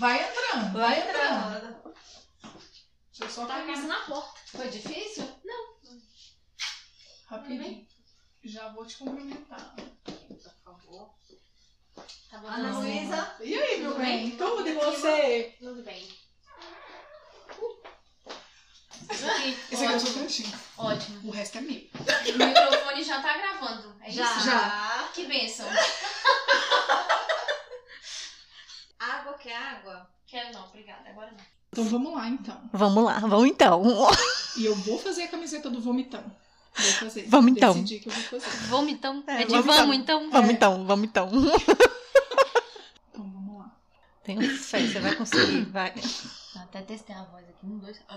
Vai entrando. Vai entrando. entrando. Deixa eu só Tá quase na porta. Foi difícil? rapidinho. Já vou te cumprimentar. Por favor. Tá bom. Ana Luísa. E aí, meu Tudo bem? bem? Tudo e você? Tudo bem. Esse aqui é o seu cantinho. Ótimo. O resto é meu. O microfone já tá gravando. É Já. isso? Já. Que bênção. Água, quer água? Quero não, obrigada. Agora não. Então vamos lá, então. Vamos lá, vamos então. E eu vou fazer a camiseta do vomitão. Vou fazer. Vamos então. Decidi que eu vou fazer. Vamos então? É, É, de vamos vamos, então. então? Vamos então, vamos então. Então vamos lá. Tenho fé, você vai conseguir, vai. Até testei a voz aqui. Um, dois.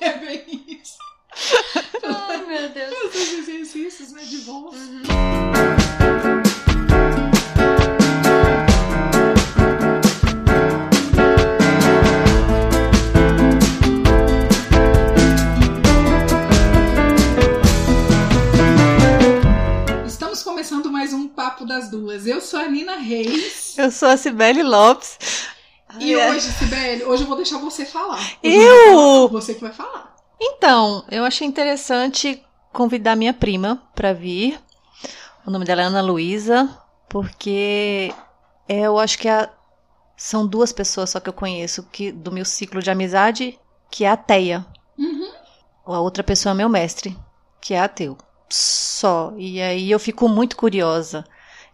É bem isso. Ai, meu Deus. Esses exercícios, né, de voz. Estamos Papo das Duas. Eu sou a Nina Reis. Eu sou a Cibele Lopes. E Ai, hoje, Sibeli, hoje eu vou deixar você falar. Hoje Eu? Você que vai falar. Então, eu achei interessante convidar minha prima para vir. O nome dela é Ana Luísa, porque é, eu acho que a- são duas pessoas só que eu conheço que do meu ciclo de amizade, que é ateia. Uhum. A outra pessoa é meu mestre, que é ateu. Só. E aí eu fico muito curiosa.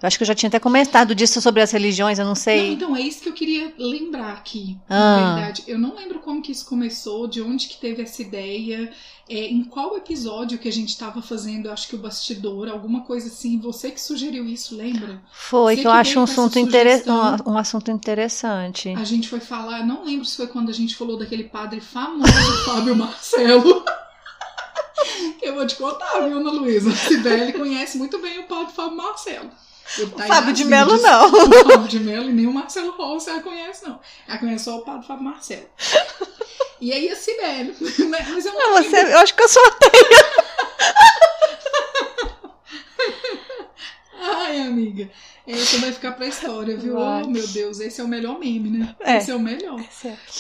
Eu acho que eu já tinha até comentado disso sobre as religiões, eu não Não, sei. então é isso que eu queria lembrar aqui. Ah. Na verdade, eu não lembro como que isso começou, de onde que teve essa ideia, é, em qual episódio que a gente estava fazendo, acho que o bastidor, alguma coisa assim. Você que sugeriu isso, lembra? Foi, Você que eu acho um assunto, um, um assunto interessante. A gente foi falar, não lembro se foi quando a gente falou daquele padre famoso, Fábio Marcelo. Eu vou te contar, viu, Ana Luísa? Sibeli conhece muito bem o padre Fábio Marcelo. Ele tá Fábio de mídias. não. O Fábio de Mello e nem o Marcelo Rossi ela conhece, não. Ela conhece só o padre Fábio Marcelo. E aí a Sibeli. né? Mas eu não Não, lembro. você, eu acho que eu sou Ai, amiga. Esse vai ficar pra história, viu? Oh, meu Deus, esse é o melhor meme, né? É. Esse é o melhor.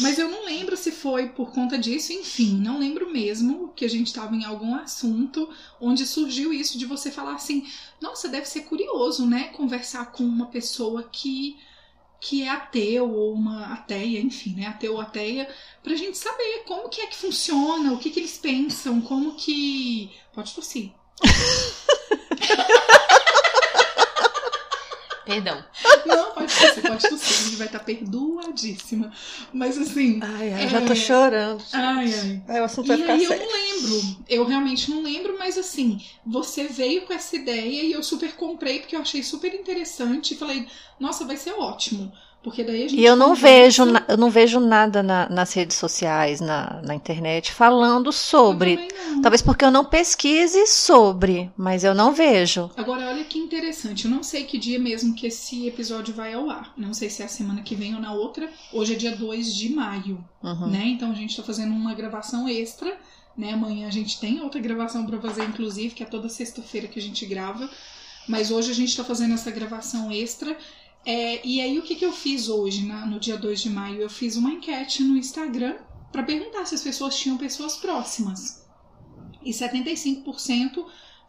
Mas eu não lembro se foi por conta disso, enfim, não lembro mesmo que a gente estava em algum assunto onde surgiu isso de você falar assim: nossa, deve ser curioso, né? Conversar com uma pessoa que, que é ateu ou uma ateia, enfim, né? Ateu ou ateia, pra gente saber como que é que funciona, o que, que eles pensam, como que. Pode tossir. Perdão. Não, pode tossir, pode tossir, a gente vai estar perdoadíssima. Mas assim. Ai, ai, eu já É. tô chorando. Ai, ai. Ai, o assunto E vai ficar aí eu sério. não lembro. Eu realmente não lembro, mas assim, você veio com essa ideia e eu super comprei porque eu achei super interessante e falei, nossa, vai ser ótimo. Porque daí a gente. E eu não vejo, na- eu não vejo nada na- nas redes sociais, na, na internet, falando sobre. Talvez porque eu não pesquise sobre, mas eu não vejo. Agora, olha que interessante. Eu não sei que dia mesmo que esse episódio vai ao ar. Não sei se é a semana que vem ou na outra. Hoje é dia 2 de maio. Uhum. né? Então a gente tá fazendo uma gravação extra, né? Amanhã a gente tem outra gravação pra fazer, inclusive, que é toda sexta-feira que a gente grava. Mas hoje a gente tá fazendo essa gravação extra. É, e aí o que, que eu fiz hoje, na- no dia 2 de maio? Eu fiz uma enquete no Instagram pra perguntar se as pessoas tinham pessoas próximas. E 75%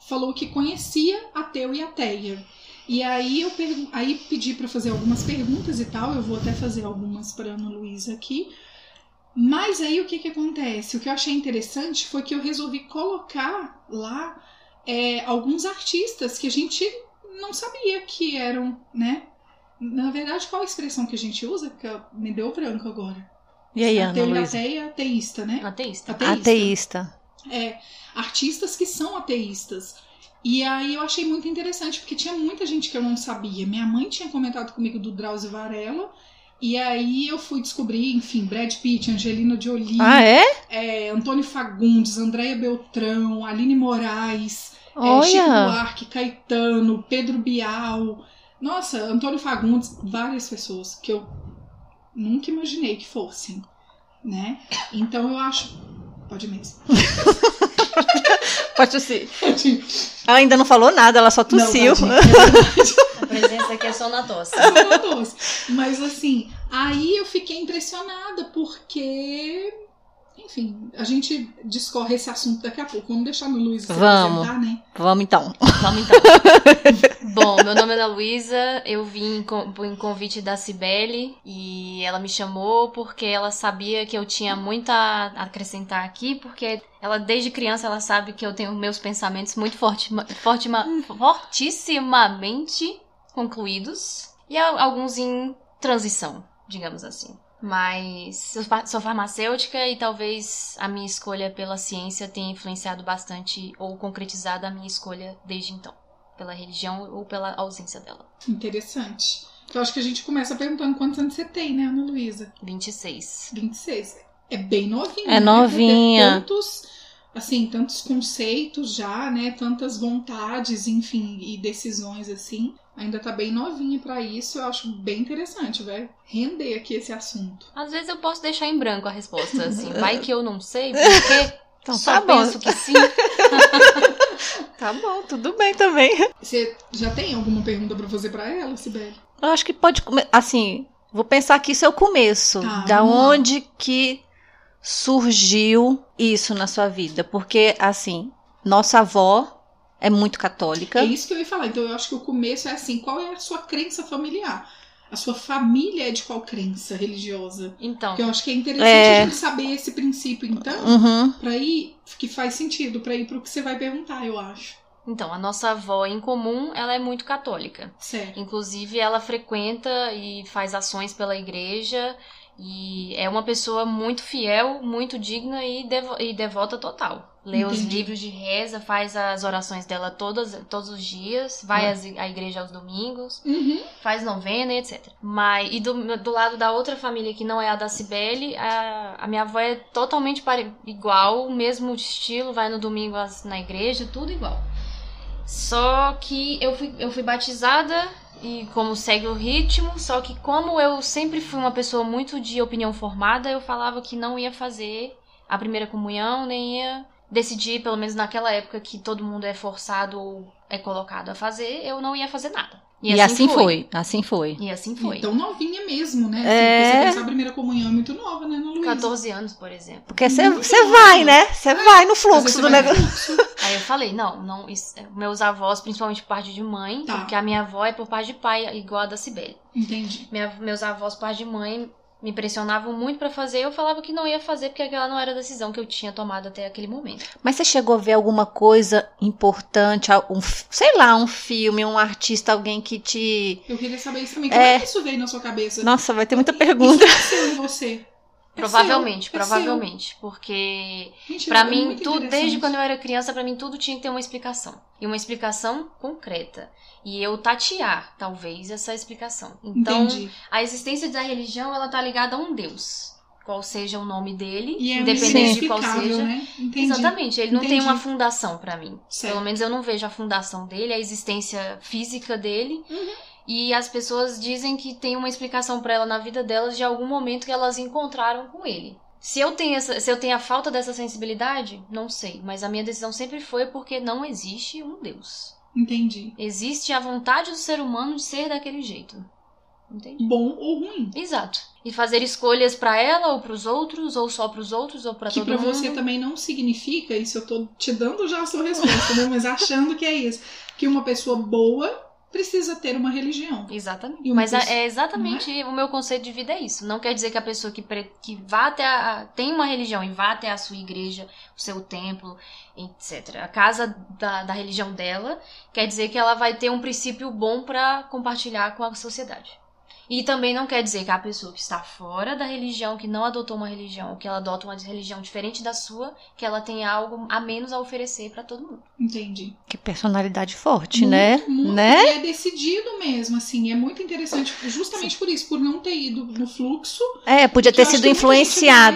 falou que conhecia ateu e ateia. E aí eu aí pedi pra fazer algumas perguntas e tal, eu vou até fazer algumas pra Ana Luísa aqui. Mas aí o que que acontece? O que eu achei interessante foi que eu resolvi colocar lá é, alguns artistas que a gente não sabia que eram, né? Na verdade, qual a expressão que a gente usa? Que me deu branco agora. E aí, Ana Ateu Luísa? ateia, ateísta, né? Ateísta. Ateísta. É, artistas que são ateístas. E aí eu achei muito interessante, porque tinha muita gente que eu não sabia. Minha mãe tinha comentado comigo do Drauzio Varela, e aí eu fui descobrir, enfim, Brad Pitt, Angelina Jolie, Ah, é? é, Antônio Fagundes, Andréia Beltrão, Aline Moraes, é, Chico! Buarque, Caetano, Pedro Bial. Nossa, Antônio Fagundes, várias pessoas que eu nunca imaginei que fossem, né? Então eu acho. Pode mesmo. Pode tossir. Ela ainda não falou nada, ela só tossiu. Não, verdade. presença aqui é só na tosse. Só na doce. Mas assim, aí eu fiquei impressionada porque. Enfim, a gente discorre esse assunto daqui a pouco. Vamos deixar no Luiz se Vamos. apresentar, né? Vamos então. Vamos então. Bom, meu nome é Ana Luísa, eu vim com, em convite da Cibele e ela me chamou porque ela sabia que eu tinha muito a acrescentar aqui, porque ela desde criança ela sabe que eu tenho meus pensamentos muito fortima, fortima, fortissimamente concluídos e al- alguns em transição, digamos assim. Mas eu fa- sou farmacêutica e talvez a minha escolha pela ciência tenha influenciado bastante ou concretizado a minha escolha desde então, pela religião ou pela ausência dela. Interessante. Eu acho que a gente começa perguntando quantos anos você tem, né, Ana Luísa? 26. 26. É bem novinha. É né? novinha. Tantos, assim, tantos conceitos já, né? Tantas vontades, enfim, e decisões assim. Ainda tá bem novinha pra isso. Eu acho bem interessante, vai render aqui esse assunto. Às vezes eu posso deixar em branco a resposta, assim. Vai que eu não sei, porque Então só tá bom. penso que sim. Tá bom, tudo bem também. Você já tem alguma pergunta pra fazer pra ela, Sibeli? Eu acho que pode. Assim, vou pensar que isso é o começo. Tá, da lá. onde que surgiu isso na sua vida? Porque, assim, nossa avó é muito católica. É isso que eu ia falar. Então eu acho que o começo é assim: qual é a sua crença familiar? A sua família é de qual crença religiosa? Então, Porque eu acho que é interessante É. a gente saber esse princípio, então, Uhum. pra ir, que faz sentido, pra ir pro que você vai perguntar, eu acho. então, a nossa avó em comum, ela é muito católica. Certo. Inclusive, ela frequenta e faz ações pela igreja e é uma pessoa muito fiel, muito digna e, devo- e devota total. Lê os Entendi. livros de reza, faz as orações dela todas, todos os dias, vai às- à igreja aos domingos, Uhum. faz novena e etc. Mas, e do, do lado da outra família que não é a da Cibele, a, a minha avó é totalmente pare- igual, o mesmo estilo, vai no domingo na igreja, tudo igual. Só que eu fui, eu fui batizada e como segue o ritmo, só que como eu sempre fui uma pessoa muito de opinião formada, eu falava que não ia fazer a primeira comunhão, nem ia decidir, pelo menos naquela época que todo mundo é forçado ou é colocado a fazer, eu não ia fazer nada. E, assim foi. Assim foi. E assim foi. Então novinha mesmo, né? É. Assim, porque você pensar a primeira comunhão é muito nova, né, Ana Luísa? 14 anos, por exemplo. Porque você vai, né? Você vai no fluxo do negócio. Aí eu falei, não, não, isso- meus avós, principalmente por parte de mãe, Tá. porque a minha avó é por parte de pai, igual a da Cibele. Entendi. Minha- meus avós, por parte de mãe, me pressionavam muito pra fazer, eu falava que não ia fazer porque aquela não era a decisão que eu tinha tomado até aquele momento. Mas você chegou a ver alguma coisa importante, um, sei lá, um filme, um artista, alguém que te. Eu queria saber isso também. Como É. é que isso veio na sua cabeça? Nossa, vai ter muita Isso pergunta. nasceu em você. É Provavelmente, é provavelmente, porque seu. Gente, Pra é mim, tudo, desde quando eu era criança, pra mim tudo tinha que ter uma explicação. E uma explicação concreta. E eu tatear, talvez, essa explicação. Então, Entendi. a existência da religião, ela tá ligada a um Deus. Qual seja o nome dele, E é independente de qual seja. né? Exatamente, ele não tem Entendi. uma fundação pra mim. Certo. Pelo menos eu não vejo a fundação dele, a existência física dele. Uhum. E as pessoas dizem que tem uma explicação pra ela na vida delas de algum momento que elas encontraram com ele. Se eu tenho essa, se eu tenho a falta dessa sensibilidade, não sei, mas a minha decisão sempre foi porque não existe um Deus. Entendi. Existe a vontade do ser humano de ser daquele jeito. Entende? Bom ou ruim. Exato. E fazer escolhas pra ela ou pros outros, ou só pros outros, ou pra Que todo pra mundo. você também não significa, isso eu tô te dando já a sua resposta, né? Mas achando que é isso. Que uma pessoa boa precisa ter uma religião. Exatamente. Mas é exatamente o meu conceito de vida é isso. Não quer dizer que a pessoa que, pre- que vá até a, tem uma religião e vá até a sua igreja, o seu templo, etc. A casa da, da religião dela quer dizer que ela vai ter um princípio bom pra compartilhar com a sociedade. E também não quer dizer que a pessoa que está fora da religião, que não adotou uma religião, que ela adota uma religião diferente da sua, que ela tenha algo a menos a oferecer pra todo mundo. Entendi. Que personalidade forte, Muito, né? muito. Né? E é decidido mesmo, assim. É muito interessante, justamente por isso, por não ter ido no fluxo. É, podia ter acho sido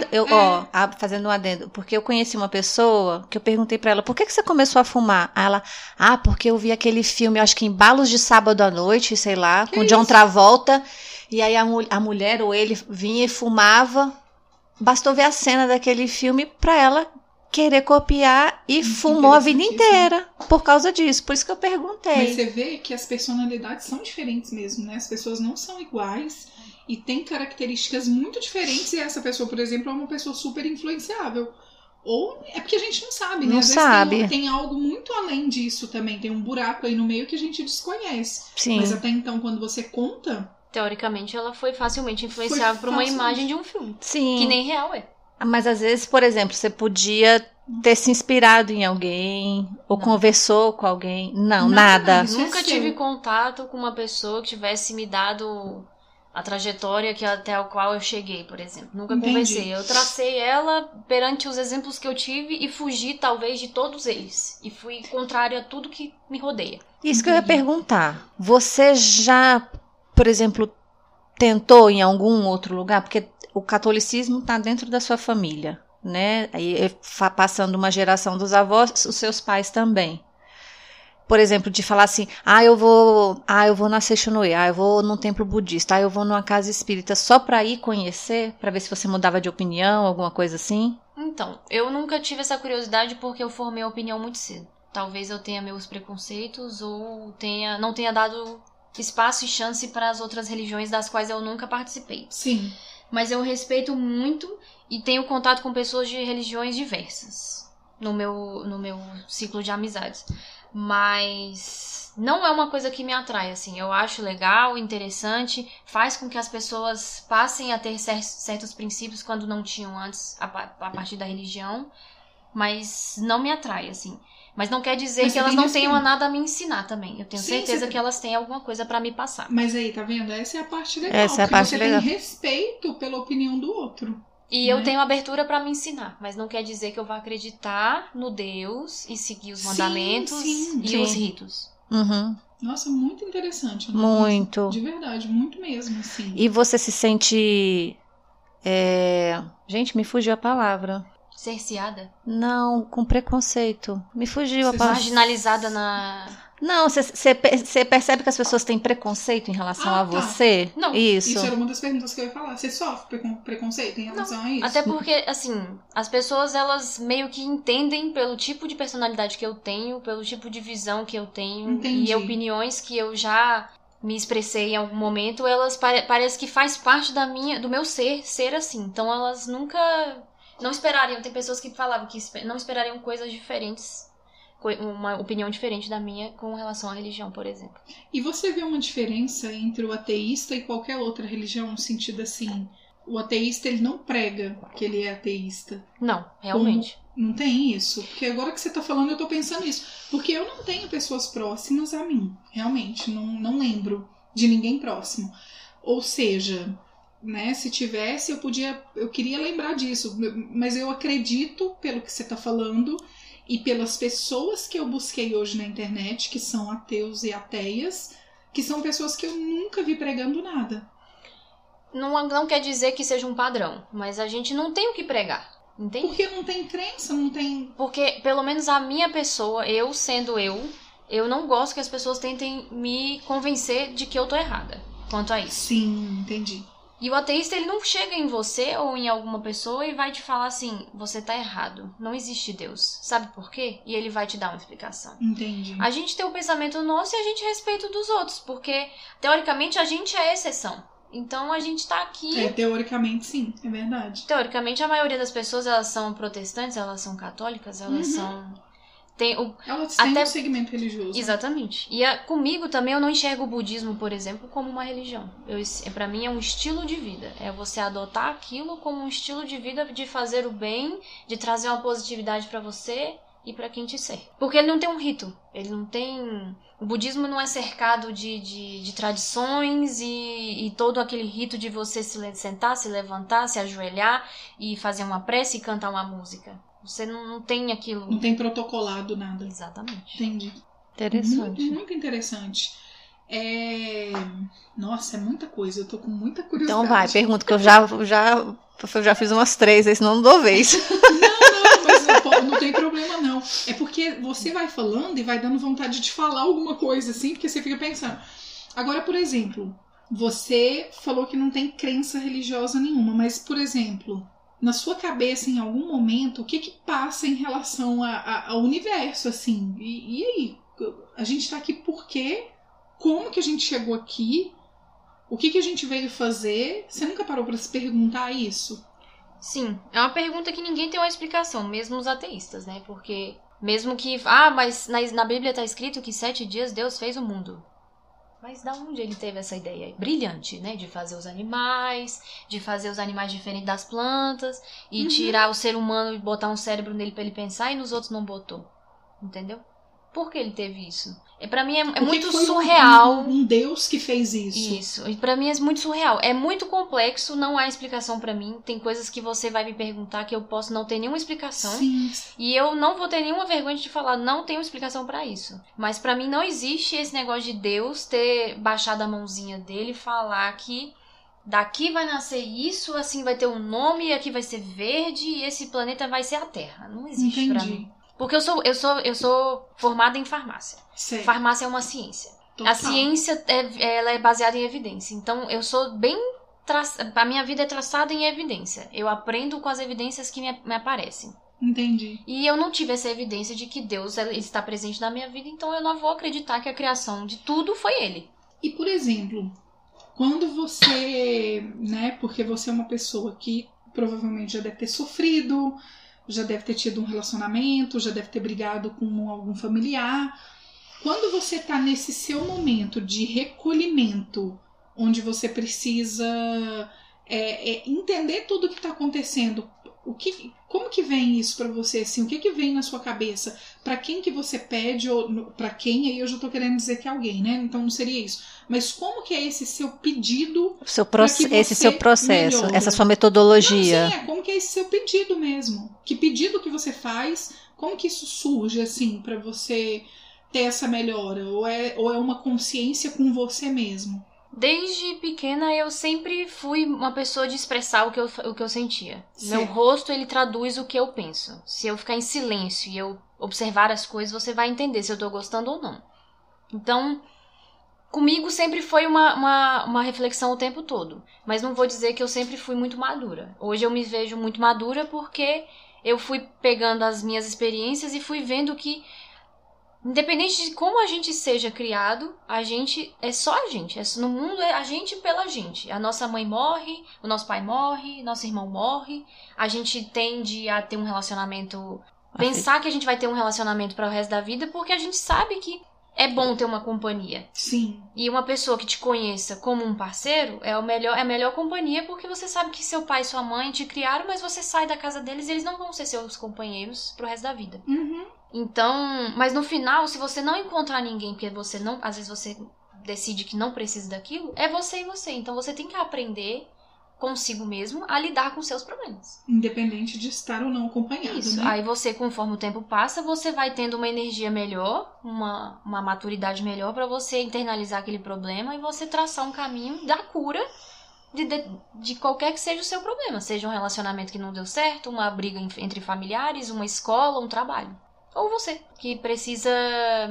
vai- Eu, é. ó, fazendo um adendo, porque eu conheci uma pessoa que eu perguntei pra ela, por que, que você começou a fumar? Aí ela, ah, porque eu vi aquele filme, acho que em Balos de Sábado à Noite, sei lá, Que com John isso? Travolta, e aí a, a mulher ou ele vinha e fumava. Bastou ver a cena daquele filme pra ela querer copiar e fumou a vida inteira por causa disso. Por isso que eu Mas perguntei. você vê que as personalidades são diferentes mesmo, né? As pessoas não são iguais e têm características muito diferentes. E essa pessoa, por exemplo, é uma pessoa super influenciável. Ou é porque a gente não sabe, né? Não Às vezes sabe. Tem, tem algo muito além disso também. Tem um buraco aí no meio que a gente desconhece. Sim. Mas até então, quando você conta, Teoricamente, ela foi facilmente influenciável por uma facilmente. imagem de um filme. Sim. Que nem real é. Mas às vezes, por exemplo, você podia ter se inspirado em alguém ou Não. conversou com alguém. Não, Nada, nada. Isso é Nunca seu. tive contato com uma pessoa que tivesse me dado a trajetória que até a qual eu cheguei, por exemplo. Nunca Entendi. conversei. Eu tracei ela perante os exemplos que eu tive e fugi, talvez, de todos eles. E fui contrário a tudo que me rodeia. Isso que eu ia Entendi. perguntar. Você já, por exemplo, tentou em algum outro lugar? Porque o catolicismo está dentro da sua família, né? É fa- passando uma geração dos avós, os seus pais também. Por exemplo, de falar assim, ah, eu vou, ah, eu vou na Seixonoe, ah, eu vou num templo budista, ah, eu vou numa casa espírita, só para ir conhecer, para ver se você mudava de opinião, alguma coisa assim? Então, eu nunca tive essa curiosidade porque eu formei a opinião muito cedo. Talvez eu tenha meus preconceitos ou tenha, não tenha dado espaço e chance para as outras religiões das quais eu nunca participei. sim. Mas eu respeito muito e tenho contato com pessoas de religiões diversas no meu, no meu ciclo de amizades. Mas não é uma coisa que me atrai, assim. Eu acho legal, interessante, faz com que as pessoas passem a ter cer- certos princípios quando não tinham antes, a, a partir da religião. Mas não me atrai, assim. Mas não quer dizer Mas que elas não tenham respeito. nada a me ensinar também. Eu tenho Sim, certeza que elas têm alguma coisa pra me passar. Mas aí, tá vendo? Essa é a parte legal. Essa é a porque parte você legal. tem respeito pela opinião do outro. E eu Né? tenho abertura pra me ensinar, mas não quer dizer que eu vá acreditar no Deus e seguir os Sim, mandamentos sim, e sim. os ritos. Uhum, Nossa, muito interessante. né? muito. De verdade, muito mesmo, assim. E você se sente. é, Gente, me fugiu a palavra. Cerceada, Não, com preconceito. Me fugiu a Você palavra. marginalizada na. Não, você percebe que as pessoas têm preconceito em relação Ah, a tá. você? Não, Isso. Isso era uma das perguntas que eu ia falar. Você sofre precon- preconceito em relação a isso? Até porque, assim, as pessoas elas meio que entendem pelo tipo de personalidade que eu tenho, pelo tipo de visão que eu tenho Entendi. e opiniões que eu já me expressei em algum momento, elas pare parece que faz parte da minha, do meu ser, ser assim. Então elas nunca não esperariam. Tem pessoas que falavam que não esperariam coisas diferentes, uma opinião diferente da minha com relação à religião, por exemplo. E você vê uma diferença entre o ateísta e qualquer outra religião, no sentido assim, o ateísta ele não prega que ele é ateísta. Não, realmente. Não tem isso? Porque agora que você tá falando, eu tô pensando nisso. Porque eu não tenho pessoas próximas a mim. Realmente, não, não lembro de ninguém próximo. Ou seja, né, se tivesse, eu podia. Eu queria lembrar disso. Mas eu acredito, pelo que você tá falando, e pelas pessoas que eu busquei hoje na internet, que são ateus e ateias, que são pessoas que eu nunca vi pregando nada. Não, não quer dizer que seja um padrão, mas a gente não tem o que pregar. Entende? Porque não tem crença, não tem. Porque, pelo menos a minha pessoa, eu sendo eu, eu não gosto que as pessoas tentem me convencer de que eu tô errada quanto a isso. Sim, entendi. E o ateísta, ele não chega em você ou em alguma pessoa e vai te falar assim: você tá errado, não existe Deus. Sabe por quê? E ele vai te dar uma explicação. Entendi. A gente tem o pensamento nosso e a gente respeita o dos outros, porque teoricamente a gente é a exceção. Então a gente tá aqui. É, teoricamente, sim, é verdade. Teoricamente, a maioria das pessoas elas são protestantes, elas são católicas, elas Uhum. são. Tem o... Elas têm Até- um segmento religioso. Exatamente. E a- comigo também eu não enxergo o budismo, por exemplo, como uma religião. Eu, para mim é um estilo de vida. É você adotar aquilo como um estilo de vida de fazer o bem, de trazer uma positividade pra você e pra quem te serve. Porque ele não tem um rito. Ele não tem. O budismo não é cercado de, de, de tradições e, e todo aquele rito de você se sentar, se levantar, se ajoelhar e fazer uma prece e cantar uma música. Você não, não tem aquilo. Não tem protocolado nada. Exatamente. Entendi. Interessante. Muito, muito interessante. É... Nossa, é muita coisa. Eu tô com muita curiosidade. Então vai, pergunta que eu já, já, eu já fiz umas três, aí senão não dou vez. Não, mas não, po- não tem problema, não. É porque você vai falando e vai dando vontade de falar alguma coisa assim, porque você fica pensando. Agora, por exemplo, você falou que não tem crença religiosa nenhuma, mas, por exemplo, na sua cabeça, em algum momento, o que que passa em relação a- a- ao universo, assim? E, e aí? A gente tá aqui por quê? Como que a gente chegou aqui? O que que a gente veio fazer? Você nunca parou pra se perguntar isso? Sim, é uma pergunta que ninguém tem uma explicação, mesmo os ateístas, né? Porque mesmo que. Ah, mas na, na Bíblia tá escrito que sete dias Deus fez o mundo. Mas da onde ele teve essa ideia? Brilhante, né? De fazer os animais, de fazer os animais diferentes das plantas, e Uhum. tirar o ser humano e botar um cérebro nele pra ele pensar e nos outros não botou. Entendeu? Por que ele teve isso? É, para mim é, é muito surreal. Um, um Deus que fez isso. Isso. E pra mim é muito surreal. É muito complexo, não há explicação pra mim. Tem coisas que você vai me perguntar que eu posso não ter nenhuma explicação. Sim. E eu não vou ter nenhuma vergonha de falar, não tenho explicação pra isso. Mas pra mim não existe esse negócio de Deus ter baixado a mãozinha dele e falar que daqui vai nascer isso, assim vai ter um nome, aqui vai ser verde e esse planeta vai ser a Terra. Não existe pra Entendi. mim. Porque eu sou eu sou eu sou formada em farmácia. Certo. Farmácia é uma ciência. Total. A ciência é, ela é baseada em evidência. Então eu sou bem. Tra... A minha vida é traçada em evidência. Eu aprendo com as evidências que me, me aparecem. Entendi. E eu não tive essa evidência de que Deus está presente na minha vida, então eu não vou acreditar que a criação de tudo foi ele. E por exemplo, quando você, né, porque você é uma pessoa que provavelmente já deve ter sofrido, já deve ter tido um relacionamento, já deve ter brigado com algum familiar. Quando você tá nesse seu momento de recolhimento, onde você precisa é, é, entender tudo o que tá acontecendo, o que, como que vem isso pra você assim? O que que vem na sua cabeça? Pra quem que você pede ou para quem? Aí eu já tô querendo dizer que é alguém, né? Então não seria isso. Mas como que é esse seu pedido? Seu esse seu processo, essa sua Não, metodologia. sim, é como que é esse seu pedido mesmo? Que pedido que você faz? Como que isso surge assim pra você ter essa melhora? Ou é, ou é uma consciência com você mesmo? Desde pequena eu sempre fui uma pessoa de expressar o que eu, o que eu sentia. Meu Certo. rosto ele traduz o que eu penso. Se eu ficar em silêncio e eu observar as coisas, você vai entender se eu tô gostando ou não. Então, comigo sempre foi uma, uma, uma reflexão o tempo todo. Mas não vou dizer que eu sempre fui muito madura. Hoje eu me vejo muito madura porque eu fui pegando as minhas experiências e fui vendo que Independente de como a gente seja criado, a gente é só a gente. É, no mundo é a gente pela gente. A nossa mãe morre, o nosso pai morre, nosso irmão morre. A gente tende a ter um relacionamento. Pensar que a gente vai ter um relacionamento para o resto da vida porque a gente sabe que é bom ter uma companhia. Sim. E uma pessoa que te conheça como um parceiro é, o melhor, é a melhor companhia porque você sabe que seu pai e sua mãe te criaram, mas você sai da casa deles e eles não vão ser seus companheiros pro resto da vida. Uhum. Então, mas no final, se você não encontrar ninguém, porque você não, às vezes você decide que não precisa daquilo, é você e você. Então você tem que aprender consigo mesmo a lidar com seus problemas. Independente de estar ou não acompanhado, Isso. né? Aí você, conforme o tempo passa, você vai tendo uma energia melhor, uma, uma maturidade melhor pra você internalizar aquele problema e você traçar um caminho da cura de, de, de qualquer que seja o seu problema. Seja um relacionamento que não deu certo, uma briga entre familiares, uma escola, um trabalho. Ou você, que precisa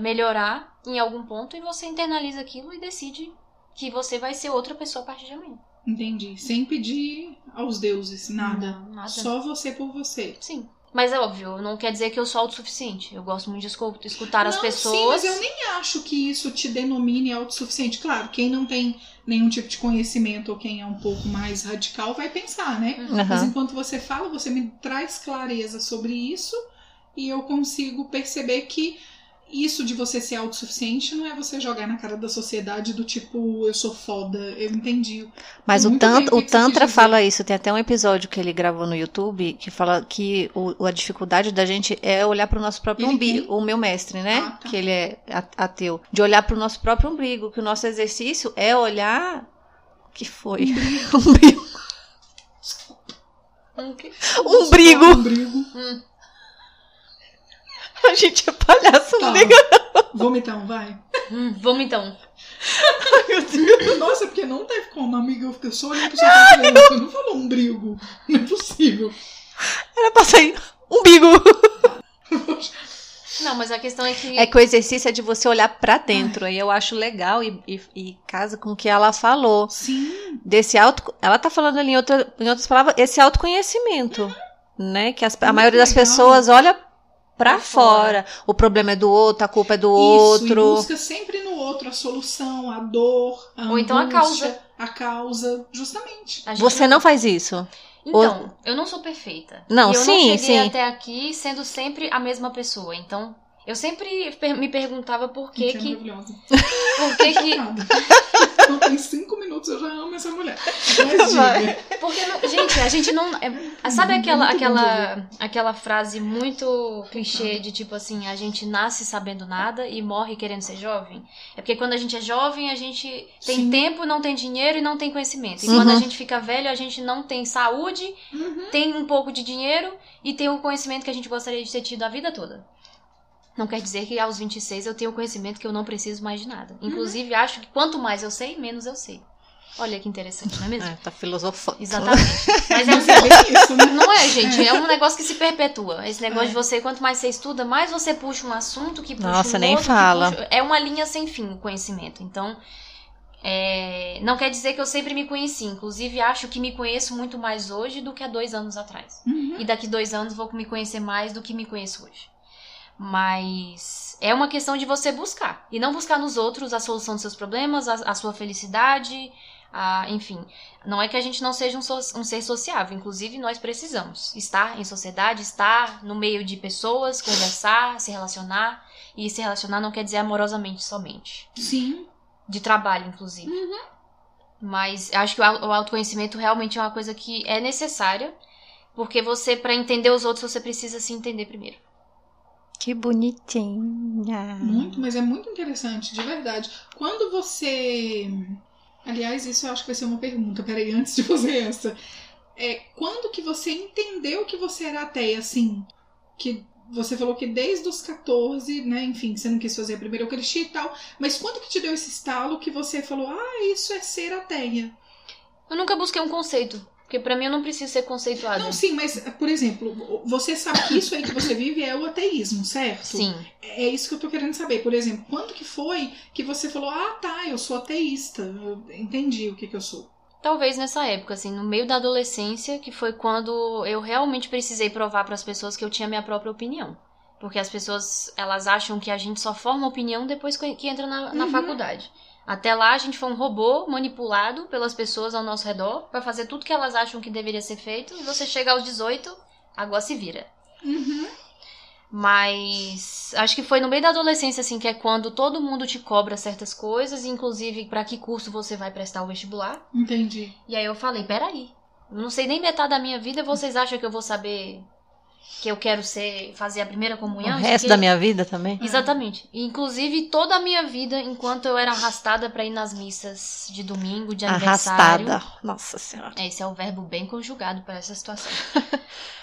melhorar em algum ponto e você internaliza aquilo e decide que você vai ser outra pessoa a partir de amanhã. Entendi. Sem pedir aos deuses nada. Não, nada. Só você por você. Sim. Mas é óbvio, não quer dizer que eu sou autossuficiente. Eu gosto muito de escu- escutar as não, pessoas. Sim, mas eu nem acho que isso te denomine autossuficiente. Claro, quem não tem nenhum tipo de conhecimento ou quem é um pouco mais radical vai pensar, né? Mas Aham. enquanto você fala, você me traz clareza sobre isso e eu consigo perceber que isso de você ser autossuficiente não é você jogar na cara da sociedade do tipo, eu sou foda, eu entendi. Mas o, tant, o o Tantra fala isso. Tem até um episódio que ele gravou no YouTube que fala que o, a dificuldade da gente é olhar para o nosso próprio Ele umbigo. quem? O meu mestre, né? Ah, tá. Que ele é ateu. De olhar para o nosso próprio umbigo. Que o nosso exercício é olhar. que foi? Umbigo. Hum, que- Umbrigo. Umbrigo. A gente é palhaço, Tá. não liga. Vomitão, vai. Hum, vamos então. Nossa, porque não teve como, amiga. Eu fiquei só olhando pro seu cabelo. Você não falou umbrigo. Não é possível. Era pra sair umbigo. Não, Não, mas a questão é que. É que o exercício é de você olhar pra dentro. Aí eu acho legal e, e, e casa com o que ela falou. Sim, Desse auto. Ela tá falando ali em, outra, em outras palavras, esse autoconhecimento. Né? Que as- a maioria das legal. pessoas olha pra Pra fora. O problema é do outro, a culpa é do isso, e outro. busca sempre no outro a solução, a dor, a Ou então a angústia, causa. A causa, justamente. a gente Você não faz isso. Então, eu não sou perfeita. Não, e eu sim, não cheguei sim. até aqui sendo sempre a mesma pessoa. Então, eu sempre me perguntava por que é que. maravilhosa. Por que que. Não tem cinco minutos, eu já amo essa mulher. Mas diga. Porque, não- gente, a gente não. é- sabe Muito aquela, aquela, aquela frase muito clichê de tipo assim: a gente nasce sabendo nada e morre querendo ser jovem? É porque quando a gente é jovem, a gente tem Sim. tempo, não tem dinheiro e não tem conhecimento. E Uhum. quando a gente fica velho, a gente não tem saúde, Uhum. tem um pouco de dinheiro e tem o conhecimento que a gente gostaria de ter tido a vida toda. Não quer dizer que aos 26 eu tenho conhecimento que eu não preciso mais de nada. Inclusive, acho que quanto mais eu sei, menos eu sei. Olha que interessante, não é mesmo? É, tá filosofando. Exatamente. Mas é um isso, né? não é, gente. É um negócio que se perpetua. Esse negócio É. de você, quanto mais você estuda, mais você puxa um assunto que puxa Nossa, um nem outro, fala. puxa- É uma linha sem fim o conhecimento. Então, é, não quer dizer que eu sempre me conheci. Inclusive, acho que me conheço muito mais hoje do que há dois anos atrás. Uhum. E daqui dois anos vou me conhecer mais do que me conheço hoje. Mas é uma questão de você buscar. E não buscar nos outros a solução dos seus problemas, a, a sua felicidade, a- enfim. Não é que a gente não seja um, so- um ser sociável. Inclusive, nós precisamos estar em sociedade, estar no meio de pessoas, conversar, se relacionar. E se relacionar não quer dizer amorosamente somente Sim. de trabalho, inclusive. Mas acho que o autoconhecimento realmente é uma coisa que é necessária, porque você, para entender os outros, você precisa se entender primeiro. Que bonitinha. Muito, mas é muito interessante, de verdade. Quando você. Aliás, isso eu acho que vai ser uma pergunta, peraí, antes de fazer essa. É, quando que você entendeu que você era ateia, assim? Que você falou que desde os 14, né, enfim, você não quis fazer a primeira Eucaristia e tal, mas quando que te deu esse estalo que você falou, ah, isso é ser ateia? Eu nunca busquei um conceito, porque pra mim eu não preciso ser conceituada. Não, sim, mas, por exemplo, você sabe que isso aí que você vive é o ateísmo, certo? Sim. É isso que eu tô querendo saber. Por exemplo, quando que foi que você falou, ah, tá, eu sou ateísta, eu entendi o que que eu sou. Talvez nessa época, assim, no meio da adolescência, que foi quando eu realmente precisei provar para as pessoas que eu tinha minha própria opinião. Porque as pessoas, elas acham que a gente só forma opinião depois que que entra na, na Uhum. faculdade. Até lá, a gente foi um robô manipulado pelas pessoas ao nosso redor para fazer tudo que elas acham que deveria ser feito. E você chega aos 18, agora se vira. Uhum. Mas acho que foi no meio da adolescência, assim, que é quando todo mundo te cobra certas coisas, inclusive para que curso você vai prestar o vestibular. Entendi. E aí eu falei, peraí, eu não sei nem metade da minha vida, vocês acham que eu vou saber que eu quero ser fazer a primeira O comunhão? resto Isso da minha vida também? Exatamente. E, Inclusive toda a minha vida, enquanto eu era arrastada pra ir nas missas de domingo, de aniversário. Arrastada. Nossa senhora. Esse é o verbo bem conjugado para essa situação.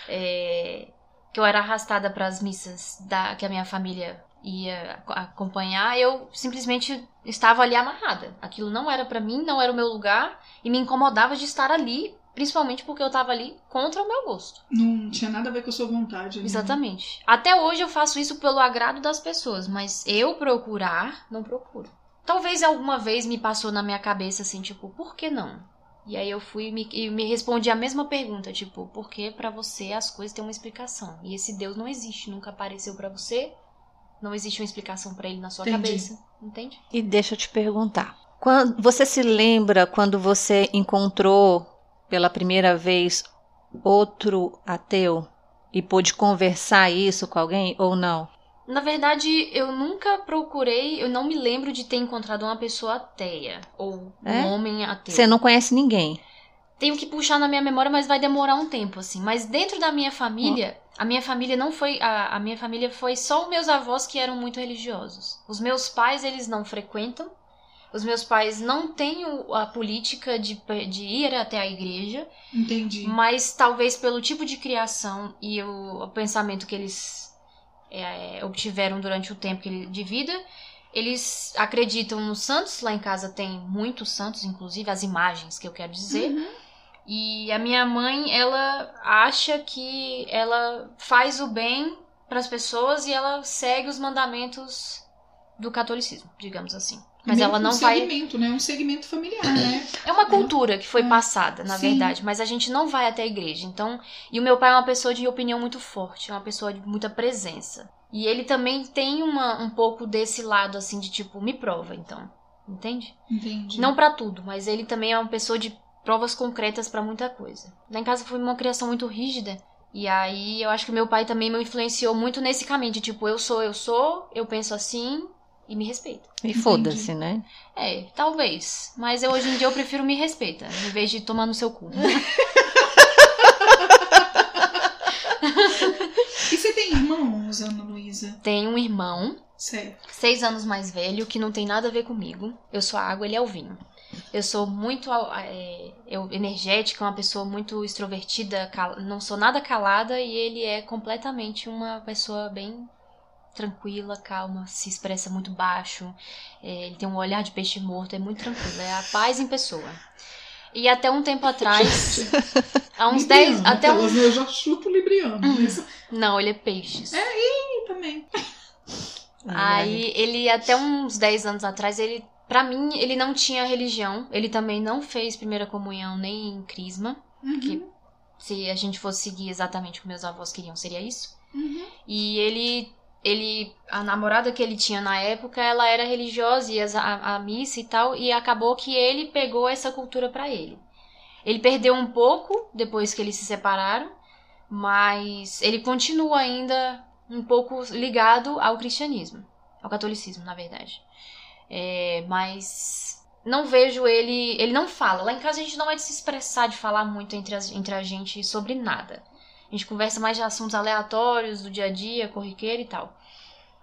É, que eu era arrastada para as missas da, que a minha família ia ac- acompanhar, eu simplesmente estava ali amarrada. Aquilo não era para mim, não era o meu lugar e me incomodava de estar ali, principalmente porque eu estava ali contra o meu gosto. Não tinha nada a ver com a sua vontade. né? Exatamente. Até hoje eu faço isso pelo agrado das pessoas, mas eu procurar, não procuro. Talvez alguma vez me passou na minha cabeça assim, tipo, por que não? E aí eu fui e me, e me respondi a mesma pergunta, tipo, porque pra você as coisas têm uma explicação. E esse Deus não existe, nunca apareceu pra você, não existe uma explicação pra ele na sua Entendi. cabeça, entende? E deixa eu te perguntar. Quando, você se lembra quando você encontrou pela primeira vez outro ateu e pôde conversar isso com alguém ou não? Na verdade, eu nunca procurei, eu não me lembro de ter encontrado uma pessoa ateia ou É? um homem ateu. Você não conhece ninguém. tenho que puxar na minha memória, mas vai demorar um tempo, assim. Mas dentro da minha família, a minha família não foi. A, a minha família foi só os meus avós que eram muito religiosos. Os meus pais, eles não frequentam. Os meus pais não têm a política de, de ir até a igreja, Entendi. mas talvez pelo tipo de criação e o, o pensamento que eles é, obtiveram durante o tempo de vida, eles acreditam nos santos. Lá em casa tem muitos santos, inclusive as imagens que eu quero dizer. Uhum. E a minha mãe, ela acha que ela faz o bem para as pessoas e ela segue os mandamentos do catolicismo, digamos assim. Mas ela não um vai. segmento, né? Um segmento familiar, né? É uma cultura que foi É. passada, na Sim. verdade, mas a gente não vai até a igreja. Então, e o meu pai é uma pessoa de opinião muito forte, é uma pessoa de muita presença. E ele também tem uma, um pouco desse lado assim de tipo, me prova, então. Entende? Entendi. Não pra tudo, mas ele também é uma pessoa de provas concretas pra muita coisa. Lá em casa foi uma criação muito rígida. E aí eu acho que meu pai também me influenciou muito nesse caminho de tipo, eu sou, eu sou, eu penso assim e me respeita. E foda-se, né? É, talvez. Mas eu hoje em dia eu prefiro me respeita, em vez de tomar no seu cu. E você tem irmãos, Ana Luísa? Tenho um irmão, Certo. seis anos mais velho, que não tem nada a ver comigo. Eu sou a água, ele é o vinho. Eu sou muito é, eu, energética, uma pessoa muito extrovertida, cal- não sou nada calada e ele é completamente uma pessoa bem tranquila, calma, se expressa muito baixo, é, ele tem um olhar de peixe morto, é muito tranquilo, é a paz em pessoa. E até um tempo atrás, há uns 10, Libriano, até um, né? Eu já chuto libriano. Mas... não, ele é peixes. E também. Aí ele até uns 10 anos atrás, ele para mim ele não tinha religião, ele também não fez primeira comunhão nem crisma, Uhum, Que- se a gente fosse seguir exatamente o que meus avós queriam, seria isso. uhum. E ele ele a namorada que ele tinha na época, ela era religiosa ia à, à missa e tal, e acabou que ele pegou essa cultura pra ele. Ele perdeu um pouco depois que eles se separaram, mas ele continua ainda um pouco ligado ao cristianismo, ao catolicismo, na verdade. É, mas não vejo ele. Ele não fala. Lá em casa a gente não é de se expressar, de falar muito entre, as- entre a gente sobre nada. A gente conversa mais de assuntos aleatórios do dia a dia, corriqueiro e tal.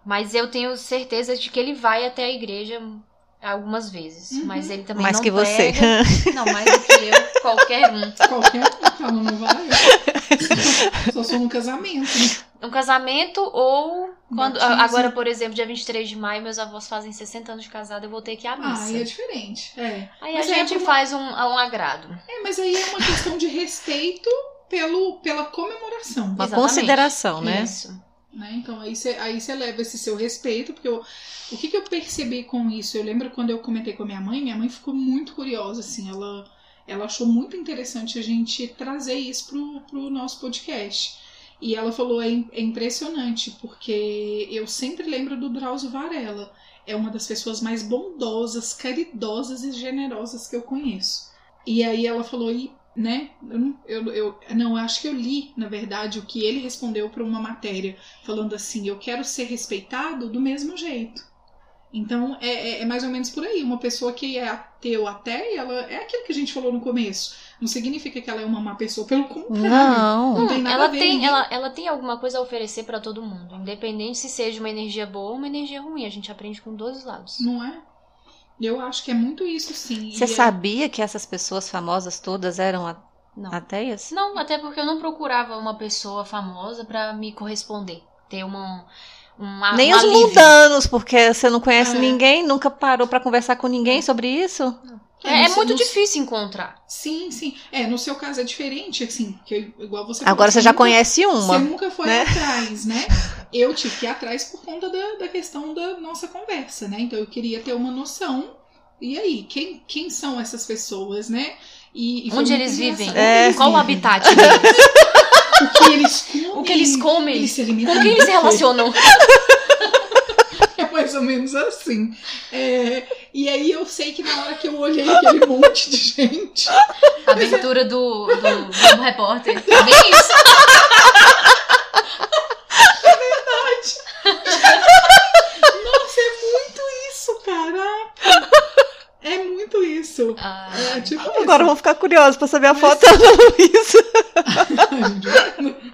Mas eu tenho certeza de que ele vai até a igreja algumas vezes. Uhum. Mas ele também Mais não que você. prega. Não, mais do que eu, qualquer um. Qualquer um que ela não vai. Só sou no casamento. né? Um casamento ou quando. Batismo. Agora, por exemplo, dia 23 de maio, meus avós fazem 60 anos de casado, eu vou ter que ir à Ah, missa. aí é diferente. É. Aí Mas a é gente por uma- faz um, um agrado. É, mas aí é uma questão de respeito pelo, pela comemoração. Uma Exatamente. consideração, né? Isso. né? Então aí você aí leva esse seu respeito, porque eu, o que, que eu percebi com isso? Eu lembro quando eu comentei com a minha mãe, minha mãe ficou muito curiosa, assim, ela, ela achou muito interessante a gente trazer isso pro, pro nosso podcast. E ela falou, é, é impressionante, porque eu sempre lembro do Drauzio Varela. É uma das pessoas mais bondosas, caridosas e generosas que eu conheço. E aí ela falou, e, né? Eu não, eu, eu, não, eu acho que eu li, na verdade, o que ele respondeu para uma matéria, falando assim: eu quero ser respeitado do mesmo jeito. Então é, é- é mais ou menos por aí. Uma pessoa que é ateu, ateia, ela é aquilo que a gente falou no começo. Não significa que ela é uma má pessoa, pelo contrário. Não. Não tem nada ela a ver, tem, ninguém- ela, ela tem alguma coisa a oferecer pra todo mundo, independente se seja uma energia boa ou uma energia ruim. A gente aprende com dois lados. Não é? Eu acho que é muito isso, sim. Você E é- sabia que essas pessoas famosas todas eram a- Não. ateias? Não, até porque eu não procurava uma pessoa famosa pra me corresponder, ter uma uma Nem um os alívio. mundanos, porque você não conhece É. ninguém, nunca parou pra conversar com ninguém sobre isso? É, é seu- muito no- difícil encontrar. Sim, sim. É, no seu caso é diferente, assim, porque igual você Agora falou, você já nunca- conhece uma. Você nunca foi né? atrás, né? Eu tive que ir atrás por conta da, da questão da nossa conversa, né? Então eu queria ter uma noção. E aí, quem, quem são essas pessoas, né? E, e Onde eles vivem? É. Eles Qual o habitat deles? O que eles comem? o que eles comem? Eles se alimentam Com quem eles do se relacionam? É mais ou menos assim. É, e aí eu sei que na hora que eu olhei aquele monte de gente, A abertura do, do Globo Repórter. É bem isso. nossa, é muito isso, caraca! É muito isso. Ah, É tipo Agora vamos ficar curiosos pra saber a Mas- foto da Luísa.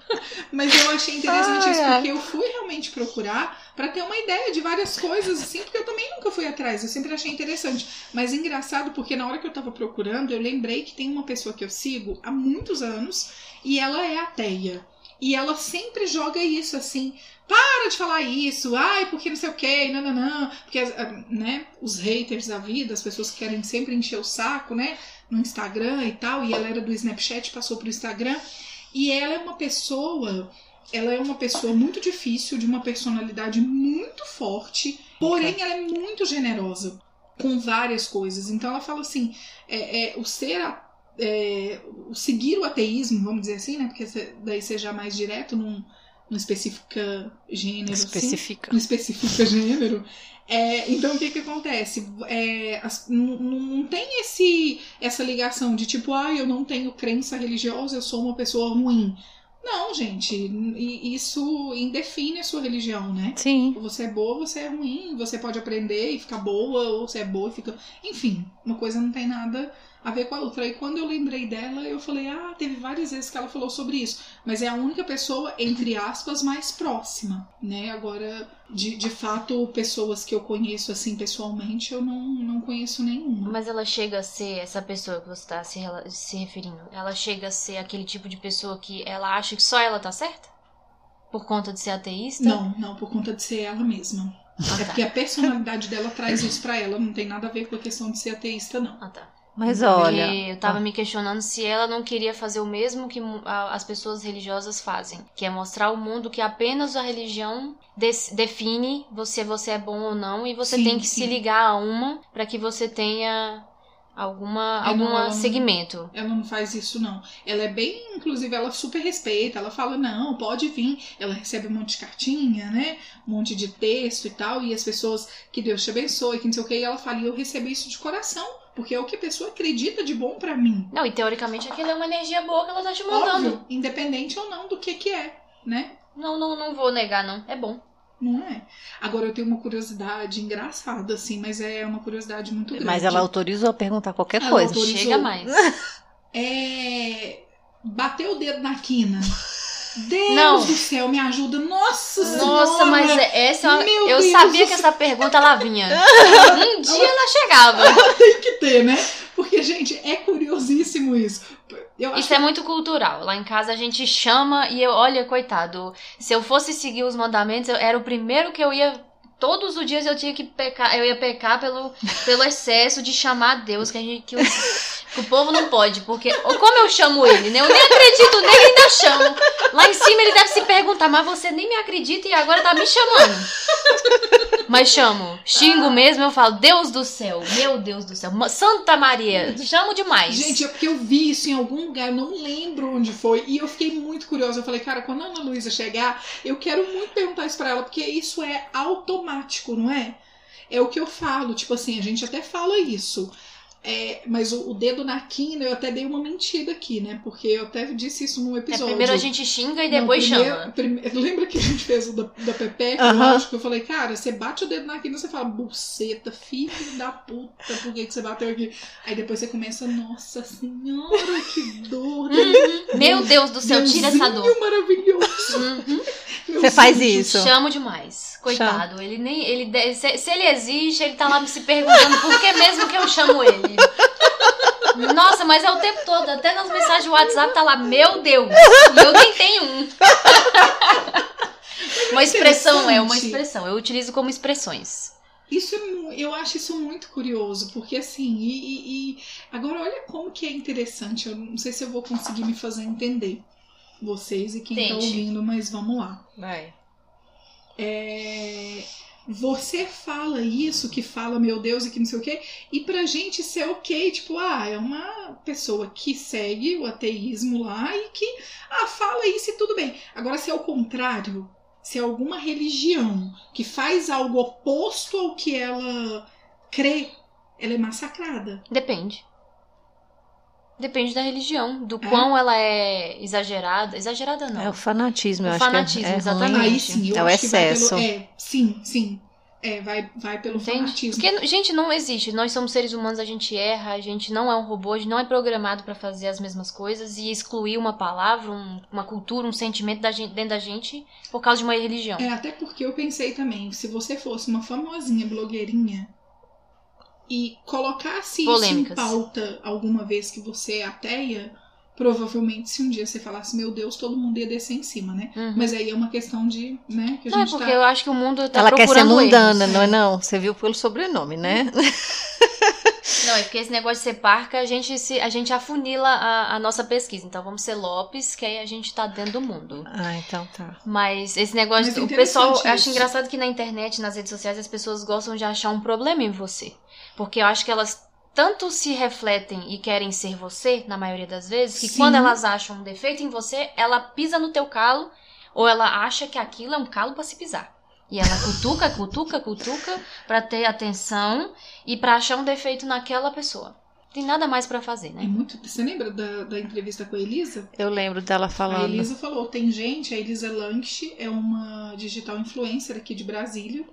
Mas eu achei interessante Ai, isso, porque eu fui realmente procurar pra ter uma ideia de várias coisas, assim, porque eu também nunca fui atrás, eu sempre achei interessante. Mas engraçado, porque na hora que eu tava procurando, eu lembrei que tem uma pessoa que eu sigo há muitos anos e ela é ateia. E ela sempre joga isso assim. Para de falar isso, ai, porque não sei o que, não, não, não. Porque, ah, né, os haters da vida, as pessoas que querem sempre encher o saco, né, no Instagram e tal, e ela era do Snapchat, passou pro Instagram. E ela é uma pessoa ela é uma pessoa muito difícil, de uma personalidade muito forte, porém ela é muito generosa com várias coisas. Então ela fala assim, é, é, o ser é, o seguir o ateísmo, vamos dizer assim, né? Porque daí seja mais direto, não, não especifica gênero, assim Especifica. não especifica gênero. É, então o que que acontece? É, as- não, não- não tem esse, essa ligação de tipo, ah, eu não tenho crença religiosa, eu sou uma pessoa ruim. Não, gente, isso indefine a sua religião, né? Sim. Você é boa, você é ruim, você pode aprender e ficar boa, ou você é boa e fica. Enfim, uma coisa não tem nada a ver com a outra. E quando eu lembrei dela, eu falei, ah, teve várias vezes que ela falou sobre isso. Mas é a única pessoa, entre aspas, mais próxima, né? Agora, de, de fato, pessoas que eu conheço assim pessoalmente, eu não, não conheço nenhuma. Mas ela chega a ser essa pessoa que você tá se, se referindo. Ela chega a ser aquele tipo de pessoa que ela acha que só ela tá certa? Por conta de ser ateísta? Não, não, por conta de ser ela mesma. Ah, É tá. porque a personalidade dela traz isso pra ela, não tem nada a ver com a questão de ser ateísta, não. Ah, tá. Mas Porque olha. eu tava me questionando se ela não queria fazer o mesmo que as pessoas religiosas fazem, que é mostrar ao mundo que apenas a religião define você você é bom ou não e você Sim, tem que sim. se ligar a uma pra que você tenha alguma É, não, algum ela não- segmento. Ela não faz isso, não. Ela é bem, inclusive, ela super respeita. Ela fala, não, pode vir. Ela recebe um monte de cartinha, né? Um monte de texto e tal. E as pessoas, que Deus te abençoe, que não sei o que. E ela fala, e eu recebi isso de coração. Porque é o que a pessoa acredita de bom pra mim. Não, e teoricamente aquilo é uma energia boa que ela tá te mandando. Óbvio, independente ou não do que que é, né? Não, não, não vou negar, não. É bom. Não é? Agora eu tenho uma curiosidade engraçada, assim, mas é uma curiosidade muito grande. Mas ela autorizou a perguntar qualquer Ela coisa. autorizou. Chega mais. É. Bateu o dedo na quina. Deus Não. do céu, me ajuda. Nossa Senhora! Nossa, mas essa é uma- Meu eu Deus sabia que essa pergunta ela vinha. Um dia ela chegava. Tem que ter, né? Porque, gente, é curiosíssimo isso. Isso é muito cultural. Lá em casa a gente chama e eu, olha, coitado, se eu fosse seguir os mandamentos, eu, era o primeiro que eu ia. Todos os dias eu tinha que pecar, eu ia pecar pelo, pelo excesso de chamar Deus, que, a gente, que, o, que o povo não pode. Porque, ou como eu chamo ele, né? Eu nem acredito nele, ainda chamo. Lá em cima ele deve se perguntar, mas você nem me acredita e agora tá me chamando. Mas chamo, xingo mesmo, eu falo, Deus do céu, meu Deus do céu, Santa Maria, chamo demais. Gente, é porque eu vi isso em algum lugar, eu não lembro onde foi, e eu fiquei muito curiosa. Eu falei, cara, quando a Ana Luísa chegar, eu quero muito perguntar isso pra ela, porque isso é automático, não é? É o que eu falo, tipo assim, a gente até fala isso. É, mas o, o dedo na quina, eu até dei uma mentira aqui, né? Porque eu até disse isso num É, episódio. primeiro a gente xinga e Não, depois primeiro- chama. prime- lembra que a gente fez o da, da Pepe? Aham. Eu acho que eu falei, cara, você bate o dedo na quina, você fala, buceta, filho da puta, por que, que você bateu aqui? Aí depois você começa, nossa senhora, que dor. Uhum. Meu Deus do céu, tira essa dor. Maravilhoso. Uhum. Você faz isso. Chamo demais. Coitado, ele nem. Ele, se, se ele existe, ele tá lá se perguntando por que mesmo que eu chamo ele. Nossa, mas é o tempo todo, até nas mensagens do WhatsApp tá lá, meu Deus, e eu nem tenho um. Uma expressão, é uma expressão. Eu utilizo como expressões. Isso é, eu acho isso muito curioso, porque assim, e- e- agora olha como que é interessante. Eu não sei se eu vou conseguir me fazer entender. Vocês e quem tá Tente. ouvindo, mas vamos lá. Vai. É, você fala isso, que fala meu Deus e que não sei o quê, e pra gente isso é ok, tipo, ah, é uma pessoa que segue o ateísmo lá e que, ah, fala isso e tudo bem. Agora, se é o contrário, se é alguma religião que faz algo oposto ao que ela crê, ela é massacrada. Depende. Depende da religião, do É? quão ela é exagerada. Exagerada não. É o fanatismo, O eu acho fanatismo, que é, é exatamente. Aí sim, eu É o excesso. pelo. É, sim, sim. É, vai, vai pelo Entende? fanatismo. Porque, gente, não existe. Nós somos seres humanos, a gente erra, a gente não é um robô, a gente não é programado pra fazer as mesmas coisas e excluir uma palavra, um- uma cultura, um sentimento da gente, dentro da gente por causa de uma religião. É, até porque eu pensei também, se você fosse uma famosinha blogueirinha e colocasse Polêmicas. isso em pauta alguma vez que você é ateia, provavelmente se um dia você falasse, meu Deus, todo mundo ia descer em cima, né? Uhum. Mas aí é uma questão de, né, que a Não, é gente porque tá... eu acho que o mundo tá Ela quer ser procurando mundana, erros. não é não? Você viu pelo sobrenome, né? Não, Não, é porque esse negócio de ser parca, a gente, se, a gente afunila a, a nossa pesquisa. Então vamos ser Lopes, que aí a gente tá dentro do mundo. Ah, então tá. Mas esse negócio. Mas é o pessoal. Eu acho isso. engraçado que na internet, nas redes sociais, as pessoas gostam de achar um problema em você. Porque eu acho que elas tanto se refletem e querem ser você, na maioria das vezes, que Sim. quando elas acham um defeito em você, ela pisa no teu calo, ou ela acha que aquilo é um calo pra se pisar. E ela cutuca, cutuca, cutuca pra ter atenção e pra achar um defeito naquela pessoa. Tem nada mais pra fazer, É né? muito. Você lembra da, da entrevista com a Elisa? Eu lembro dela A falando. Elisa falou: tem gente, a Elisa Lanche é uma digital influencer aqui de Brasília.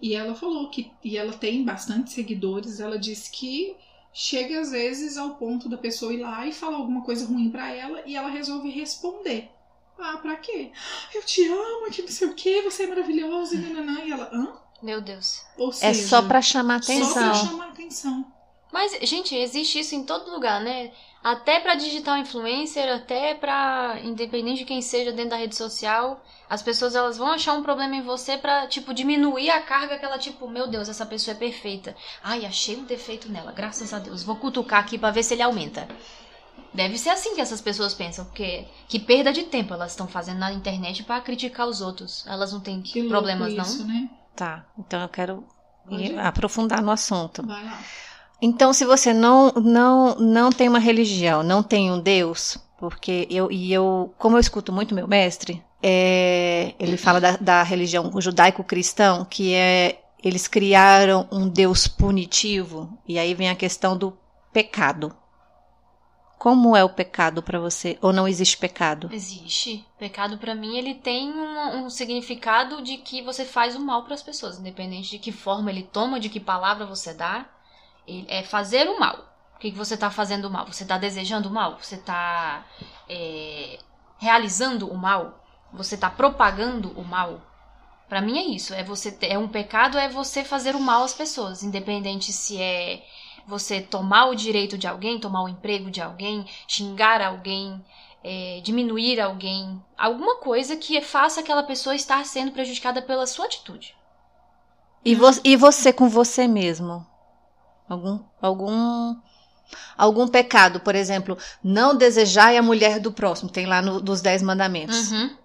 E ela falou que. E ela tem bastante seguidores. Ela disse que chega às vezes ao ponto da pessoa ir lá e falar alguma coisa ruim pra ela e ela resolve responder. Ah, pra quê? Eu te amo, que não sei o quê, você é maravilhosa, e nananã. E ela, hã? Meu Deus. Ou É seja, só pra chamar Só pra atenção. chamar atenção. Mas, gente, existe isso em todo lugar, né? Até pra digital influencer, até pra independente de quem seja dentro da rede social, as pessoas elas vão achar um problema em você pra, tipo, diminuir a carga que ela, tipo, meu Deus, essa pessoa é perfeita. Ai, achei um defeito nela, graças a Deus. Vou cutucar aqui pra ver se ele aumenta. Deve ser assim que essas pessoas pensam, porque que perda de tempo elas estão fazendo na internet pra criticar os outros. Elas não têm Que louco problemas, não. isso, né? Tá, então eu quero aprofundar no assunto. Vai lá. Então, se você não não não tem uma religião, não tem um Deus, porque eu e eu, como eu escuto muito meu mestre, é, ele fala da, da religião judaico-cristão, que é eles criaram um Deus punitivo, e aí vem a questão do pecado. Como é o pecado para você? Ou não existe pecado? Existe. Pecado pra mim ele tem um, um significado de que você faz o mal pras pessoas, independente de que forma ele toma, de que palavra você dá. É fazer o mal. O que, que você tá fazendo o mal? Você tá desejando o mal? Você tá é, realizando o mal? Você tá propagando o mal? Pra mim é isso. É você ter- é um pecado é você fazer o mal às pessoas, independente se é você tomar o direito de alguém, tomar o emprego de alguém, xingar alguém, é, diminuir alguém, alguma coisa que faça aquela pessoa estar sendo prejudicada pela sua atitude. E, vo- e você com você mesmo? Algum, algum, algum pecado, por exemplo, não desejar a mulher do próximo, tem lá no, dos Dez Mandamentos. Uhum.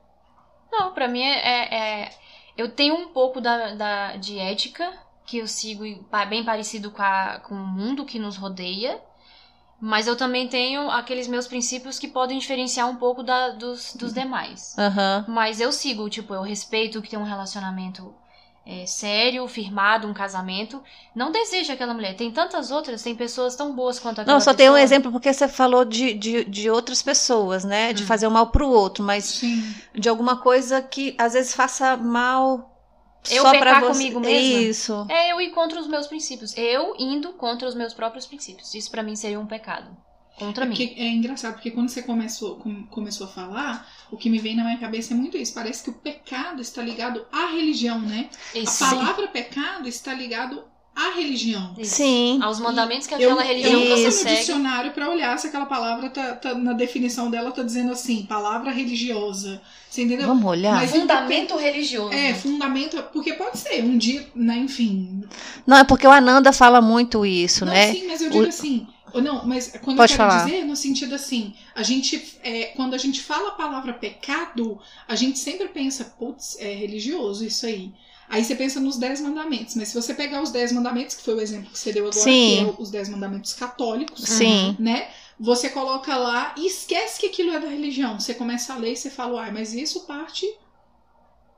Não, pra mim é, é- é- Eu tenho um pouco da, da- de ética que eu sigo bem parecido com, a- com o mundo que nos rodeia. Mas eu também tenho aqueles meus princípios que podem diferenciar um pouco da- dos, dos demais. Aham. Mas eu sigo, tipo, eu respeito que tem um relacionamento é, sério, firmado, um casamento. Não desejo aquela mulher. Tem tantas outras, tem pessoas tão boas quanto aquela Não, só tem um exemplo porque você falou de, de, de outras pessoas, né? De Hum. fazer o mal pro outro, mas Sim. de alguma coisa que às vezes faça mal Eu só pecar você. comigo mesma? Isso. É eu ir contra os meus princípios. Eu indo contra os meus próprios princípios. Isso pra mim seria um pecado. Contra mim. Porque é engraçado, porque quando você começou, com- começou a falar, o que me vem na minha cabeça é muito isso. Parece que o pecado está ligado à religião, né? Isso. A palavra pecado está ligado à religião. Isso. Sim. Aos mandamentos que Eu, aquela religião eu não você no dicionário pra olhar se aquela palavra tá, tá- na definição dela tá dizendo assim, palavra religiosa. Você entendeu? Vamos olhar? Mas- Fundamento religioso. É, fundamento, porque pode ser um dia, né, enfim. Não, é porque o Ananda fala muito isso, Não, né? sim, mas eu digo O- assim, não, mas quando Pode eu quero falar. dizer, no sentido assim, a gente, é, quando a gente fala a palavra pecado, a gente sempre pensa, putz, é religioso isso aí. Aí você pensa nos dez mandamentos, mas se você pegar os dez mandamentos, que foi o exemplo que você deu agora, Sim. que é os dez mandamentos católicos, Sim. né? Você coloca lá e esquece que aquilo é da religião. Você começa a ler e você fala, uai, mas isso parte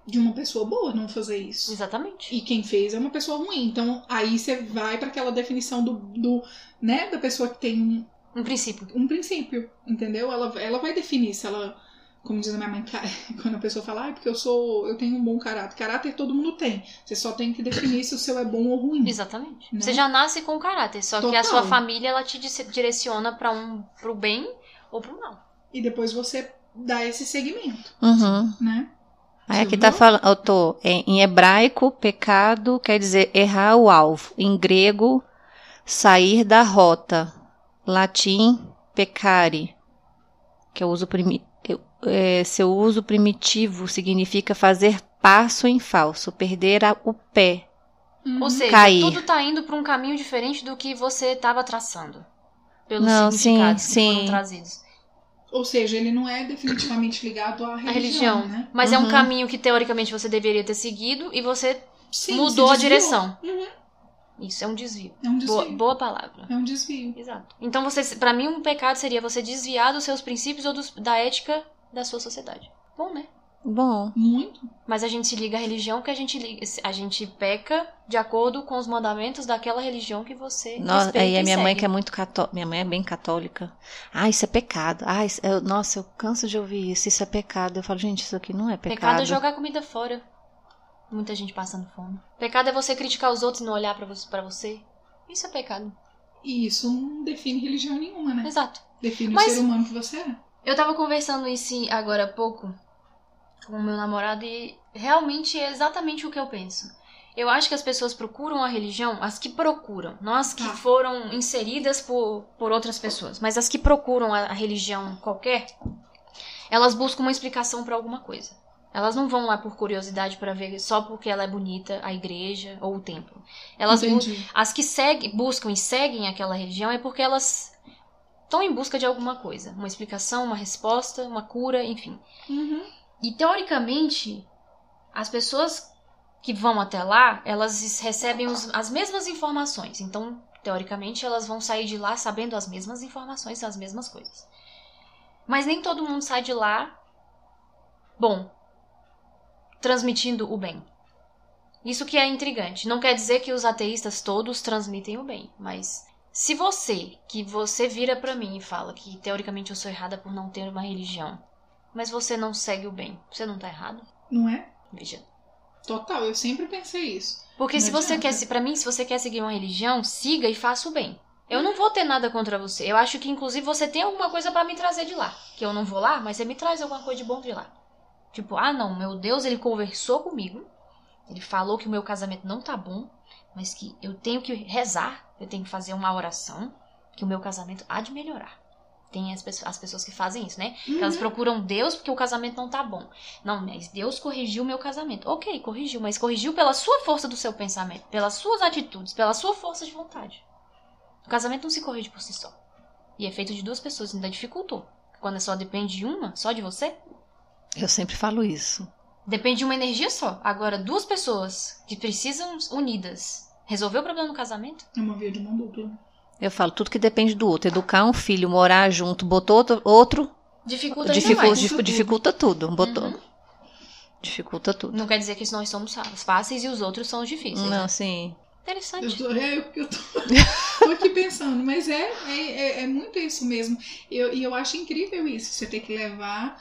de uma pessoa boa não fazer isso. Exatamente. E quem fez é uma pessoa ruim. Então aí você vai para aquela definição do, do, né, da pessoa que tem um, Um princípio. um princípio, entendeu? Ela, ela vai definir se ela, como diz a minha mãe, quando a pessoa fala, ah, porque eu sou, eu tenho um bom caráter. Caráter todo mundo tem. Você só tem que definir se o seu é bom ou ruim. Exatamente. Né? Você já nasce com caráter, só que a Total. sua família ela te direciona para um pro bem ou pro mal. E depois você dá esse segmento, Uhum. né? Aí aqui Você tá viu? falando, eu tô, em, em hebraico, pecado quer dizer errar o alvo. Em grego, sair da rota. Latim, pecare, que é o uso primi, é, seu uso primitivo significa fazer passo em falso, perder a- o pé. Uhum. Ou seja, Cair. tudo tá indo pra um caminho diferente do que você estava traçando. Pelos Não, significados sim, que sim. foram trazidos. Ou seja, ele não é definitivamente ligado à A religião, religião. né? Mas é um Uhum. caminho que teoricamente você deveria ter seguido e você Sim, mudou a direção. Uhum. Isso é um desvio. É um desvio. Boa, boa palavra. É um desvio. Exato. Então, você, para mim, um pecado seria você desviar dos seus princípios ou dos- da ética da sua sociedade. Bom, né? Bom, Muito. Mas a gente se liga à religião que a gente liga, a gente peca de acordo com os mandamentos daquela religião que você Nossa, respeita aí a minha mãe segue. que é muito católica, minha mãe é bem católica. Ah, isso é pecado. Ah, isso- eu- nossa, eu canso de ouvir isso. Isso é pecado. Eu falo, gente, isso aqui não é pecado. Pecado é jogar comida fora. Muita gente passando fome. Pecado é você criticar os outros e não olhar pra você, pra você. Isso é pecado. E isso não define religião nenhuma, né? Exato. Define Mas- o ser humano que você é. Eu tava conversando isso agora há pouco com o meu namorado e realmente é exatamente o que eu penso. Eu acho que as pessoas procuram a religião, as que procuram, não as que Tá. foram inseridas por, por outras pessoas, mas as que procuram a, a religião qualquer, elas buscam uma explicação pra alguma coisa. Elas não vão lá por curiosidade pra ver só porque ela é bonita, a igreja ou o templo. Elas as que seguem, buscam e seguem aquela religião é porque elas estão em busca de alguma coisa, uma explicação, uma resposta, uma cura, enfim. Uhum. E teoricamente, as pessoas que vão até lá, elas recebem os- as mesmas informações. Então, teoricamente, elas vão sair de lá sabendo as mesmas informações, as mesmas coisas. Mas nem todo mundo sai de lá bom, transmitindo o bem. Isso que é intrigante. Não quer dizer que os ateístas todos transmitem o bem, mas se você, que você vira pra mim e fala que teoricamente eu sou errada por não ter uma religião, mas você não segue o bem, você não tá errado? Não é? Veja. Total, eu sempre pensei isso. Porque Não se você adianta. quer, se para mim, se você quer seguir uma religião, siga e faça o bem. Eu não vou ter nada contra você. Eu acho que inclusive você tem alguma coisa pra me trazer de lá, que eu não vou lá, mas você me traz alguma coisa de bom de lá. Tipo, ah, não, meu Deus, ele conversou comigo. Ele falou que o meu casamento não tá bom, mas que eu tenho que rezar, eu tenho que fazer uma oração, que o meu casamento há de melhorar. Tem as, pessoas- as pessoas que fazem isso, né? Que elas procuram Deus porque o casamento não tá bom. Não, mas Deus corrigiu o meu casamento. Ok, corrigiu, mas corrigiu pela sua força do seu pensamento, pelas suas atitudes, pela sua força de vontade. O casamento não se corrige por si só. E é feito de duas pessoas, ainda dificultou. Quando só depende de uma, só de você, Eu sempre falo isso. depende de uma energia só. Agora, duas pessoas que precisam unidas resolver o problema no casamento? É uma via de mão dupla. Eu falo tudo que depende do outro. Educar um filho, morar junto, botou outro, outro Dificulta dificulta, mais. dif- dificulta tudo. Botou. Uhum. Dificulta tudo. Não quer dizer que nós somos fáceis e os outros são difíceis. né? Não, sim. Eu Interessante. tô, é, eu, eu tô, tô aqui pensando, mas é, é, é- é muito isso mesmo. Eu- E eu, acho incrível isso, você ter que levar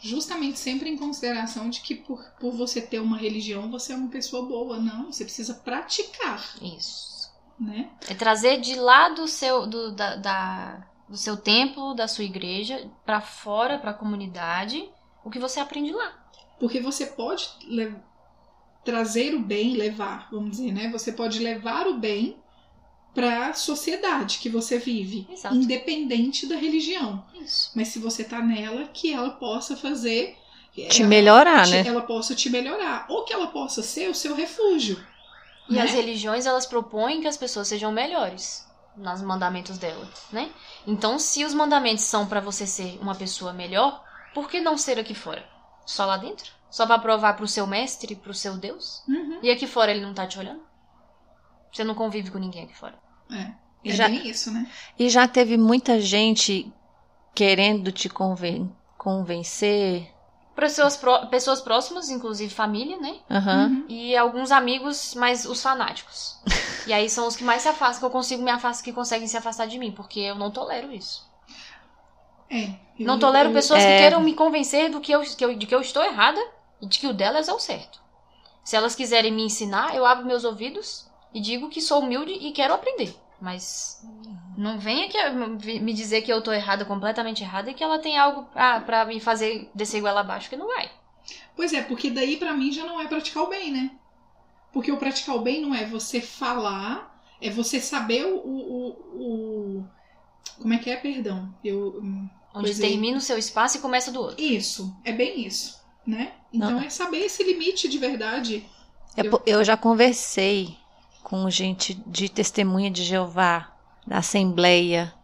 justamente sempre em consideração de que por, por você ter uma religião, você é uma pessoa boa. Não, você precisa praticar, Isso. Né? É trazer de lá do seu, do, da, da- do seu templo, da sua igreja, pra fora, pra comunidade, o que você aprende lá. Porque você pode trazer o bem, levar, vamos dizer, né? Você pode levar o bem para a sociedade que você vive, Exato. independente da religião. Isso. Mas se você tá nela, que ela possa fazer. Te ela- melhorar, te- né? Ela possa te melhorar. Ou que ela possa ser o seu refúgio. E né? as religiões, elas propõem que as pessoas sejam melhores nos mandamentos dela, né? Então, se os mandamentos são pra você ser uma pessoa melhor, por que não ser aqui fora? Só lá dentro? Só pra provar pro seu mestre, pro seu Deus? Uhum. E aqui fora ele não tá te olhando? Você não convive com ninguém aqui fora. É, E é já- bem isso, né? E já teve muita gente querendo te conven- convencer. Pessoas, pró- pessoas próximas, inclusive família, né? Uhum. E alguns amigos, mas os fanáticos. e aí são os que mais se afastam, que eu consigo me afastar, que conseguem se afastar de mim, porque eu não tolero isso. É. Eu- Não tolero eu- pessoas É. que queiram me convencer do que eu, que eu- de que eu estou errada e de que o delas é o certo. Se elas quiserem me ensinar, eu abro meus ouvidos e digo que sou humilde e quero aprender. Mas não venha que, me dizer que eu tô errada, completamente errada, e que ela tem algo pra, pra me fazer descer goela abaixo, que não vai. Pois é, porque daí pra mim já não é praticar o bem, né? Porque o praticar o bem não é você falar, é você saber o. o, o- como é que é, perdão? Eu. hum, Onde Pois termina o seu espaço e começa do outro. Isso, é bem isso, né? Então Não. é saber esse limite de verdade. É Eu- Eu já conversei com gente de testemunha de Jeová, da Assembleia,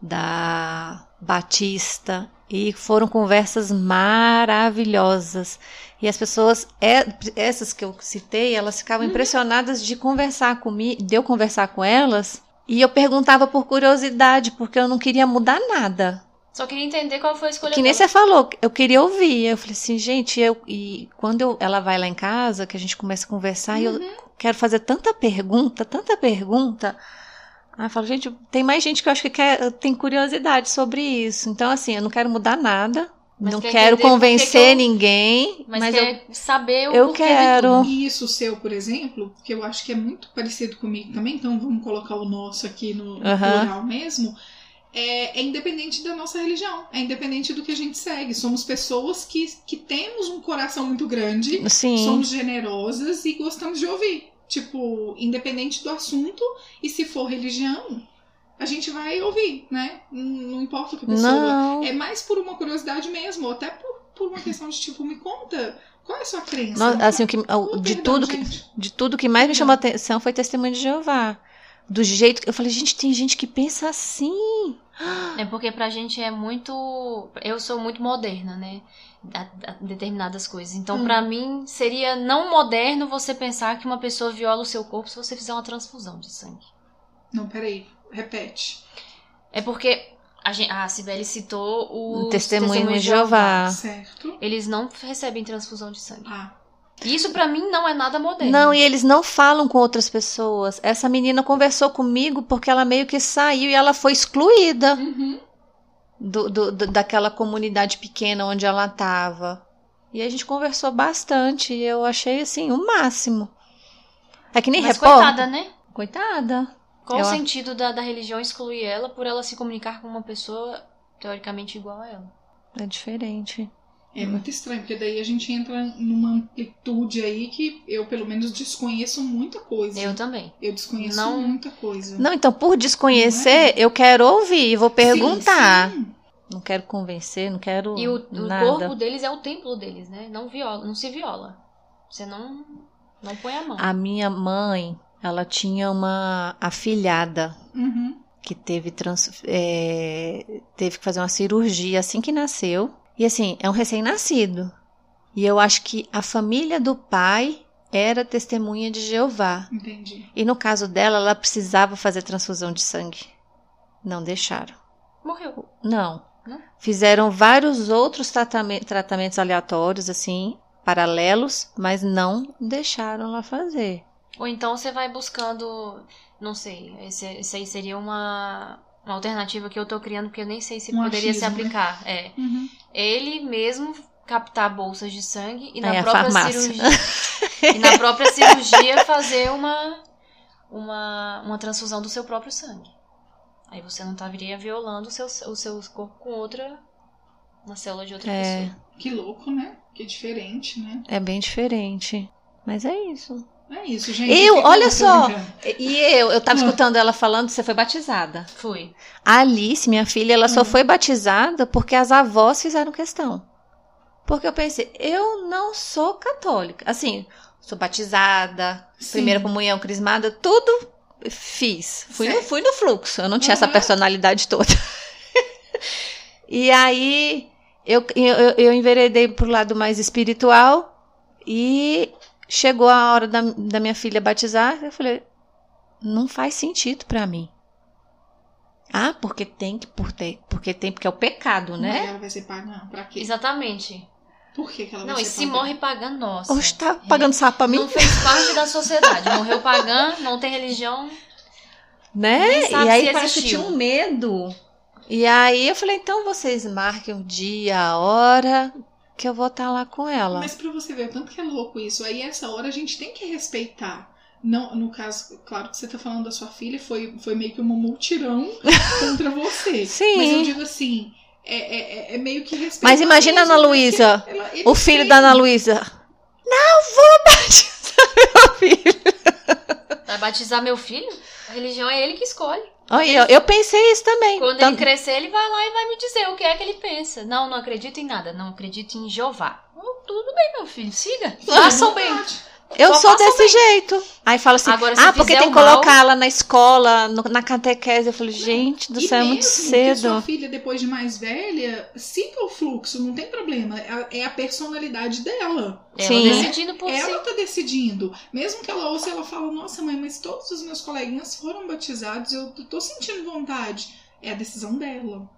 da Batista, e foram conversas maravilhosas. E as pessoas, é, essas que eu citei, elas ficavam impressionadas de conversar comigo, de eu conversar com elas, e eu perguntava por curiosidade, porque eu não queria mudar nada. Só queria entender qual foi a escolha Que nem dela. você falou, eu queria ouvir. Eu falei assim, gente, eu e quando eu- ela vai lá em casa, que a gente começa a conversar, e eu quero fazer tanta pergunta, tanta pergunta. Aí eu falo, gente, tem mais gente que eu acho que quer, tem curiosidade sobre isso. Então, assim, eu não quero mudar nada, Mas não quer quero convencer que eu- ninguém, Mas, mas, eu, quer saber o eu porquê de quero. tudo. E isso seu, por exemplo, que eu acho que é muito parecido comigo também, então vamos colocar o nosso aqui no, no Aham. plural mesmo. É, é independente da nossa religião, é independente do que a gente segue. Somos pessoas que, que temos um coração muito grande, sim, somos generosas e gostamos de ouvir. Tipo, independente do assunto, e se for religião, a gente vai ouvir, né? Não importa o que a pessoa. não. É mais por uma curiosidade mesmo, ou até por, por uma questão de tipo, me conta qual é a sua crença. Assim, o que, o- de perdão, tudo que, de tudo que mais me chamou a atenção foi testemunho de Jeová. Do jeito que eu falei, gente, tem gente que pensa assim. É porque pra gente é muito. Eu sou muito moderna, né? A, a determinadas coisas. Então, Hum. pra mim, seria não moderno você pensar que uma pessoa viola o seu corpo se você fizer uma transfusão de sangue. Não, peraí, repete. É porque a, gente, a Cibele citou o Um testemunho de Jeová. Certo? Eles não recebem transfusão de sangue. Ah, isso pra mim não é nada moderno. Não, e eles não falam com outras pessoas. Essa menina conversou comigo porque ela meio que saiu e ela foi excluída uhum. do, do- do- daquela comunidade pequena onde ela estava. E a gente conversou bastante e eu achei assim o máximo. É que nem Mas repórter. coitada, né? Coitada. Qual Eu- o sentido da, da religião excluir ela por ela se comunicar com uma pessoa teoricamente igual a ela? É diferente. É muito estranho, porque daí a gente entra numa amplitude aí que eu, pelo menos, desconheço muita coisa. Eu também. Eu desconheço Não- muita coisa. Não, então, por desconhecer, eu quero ouvir, vou perguntar. Sim, sim. Não quero convencer, não quero E o, o nada. corpo deles é o templo deles, né? Não viola, não se viola. Você não não põe a mão. A minha mãe, ela tinha uma afilhada Uhum. que teve, trans, é, teve que fazer uma cirurgia assim que nasceu. E assim, é um recém-nascido. E eu acho que a família do pai era testemunha de Jeová. Entendi. E no caso dela, ela precisava fazer transfusão de sangue. Não deixaram. Morreu. Não. Não? Fizeram vários outros tratame- tratamentos aleatórios, assim, paralelos, mas não deixaram ela fazer. Ou então você vai buscando, não sei, esse, esse aí seria uma, uma alternativa que eu tô criando porque eu nem sei se Um poderia se achismo, né? aplicar. É. Uhum. Ele mesmo captar bolsas de sangue e na Aí a própria farmácia. cirurgia e na própria cirurgia fazer uma uma uma transfusão do seu próprio sangue. Aí você não estaria violando o seu, o seu corpo com outra uma célula de outra É. pessoa. Que louco, né? Que diferente, né? É bem diferente. Mas é isso. É isso, gente. Eu, olha só. E eu, eu tava Ah. escutando ela falando, você foi batizada. Fui. A Alice, minha filha, ela só Hum. foi batizada porque as avós fizeram questão. Porque eu pensei, eu não sou católica. Assim, sou batizada, Sim. primeira comunhão, crismada, tudo fiz. Fui no, fui no fluxo, eu não tinha essa Uhum. personalidade toda. e aí, eu, eu, eu enveredei pro lado mais espiritual e chegou a hora da, da minha filha batizar, eu falei, não faz sentido pra mim. Ah, porque tem que por ter, porque tem porque é o pecado, Mas né? ela vai ser paga pra quê? Exatamente. Por que, que ela Não, vai e ser se paga? morre pagando, nossa. Hoje tá pagando sapo pra mim, Não fez parte da sociedade. Morreu pagã, não tem religião. né? E aí se parece que tinha um medo. E aí eu falei, então vocês marquem o dia, a hora que eu vou estar lá com ela. Mas pra você ver o tanto que é louco isso, aí essa hora a gente tem que respeitar. Não, no caso, claro que você tá falando da sua filha, foi, foi meio que um multirão contra você. Sim. Mas eu digo assim, é, é, é- é meio que respeitar. Mas imagina a Ana Luísa, o filho têm- da Ana Luísa. Não vou batizar meu filho. Vai batizar meu filho? A religião é ele que escolhe. Olha, eu, eu pensei isso também. Quando Tanto- ele crescer, ele vai lá e vai me dizer o que é que ele pensa. Não, não acredito em nada. Não acredito em Jeová. Oh, tudo bem, meu filho. Siga. Fica à Faça o bem. Eu sou desse bem. jeito. Aí fala assim, Agora, ah, porque tem que mal- colocar ela na escola, no- na catequese. Eu falei, gente do céu, é muito a sua cedo. filha, depois de mais velha, siga o fluxo, não tem problema. É é a personalidade dela. Ela Sim. decidindo por si. Ela tá decidindo. Mesmo que ela ouça, ela fala, nossa mãe, mas todos os meus coleguinhas foram batizados, eu tô sentindo vontade. É a decisão dela.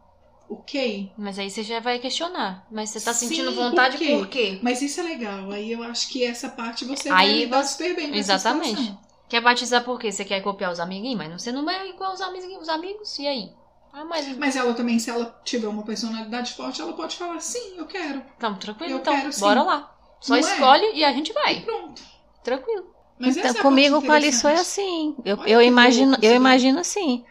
Ok? Mas aí você já vai questionar. Mas você tá Sim, sentindo por vontade quê? por quê? Mas isso é legal. Aí eu acho que essa parte você Aí vai lidar você- super bem Exatamente. Quer batizar por quê? Você quer copiar os amiguinhos, mas você não é igual os amiguinhos, os amigos. E aí? Ah, mas. Mas ela também, se ela tiver uma personalidade forte, ela pode falar, sim, eu quero. Tamo tranquilo, Eu então. quero sim. Bora lá. Só Não é? escolhe e a gente E vai. pronto. Tranquilo. Mas Então, é comigo com a Alice foi assim. Eu, Olha eu imagino, eu isso, imagino assim.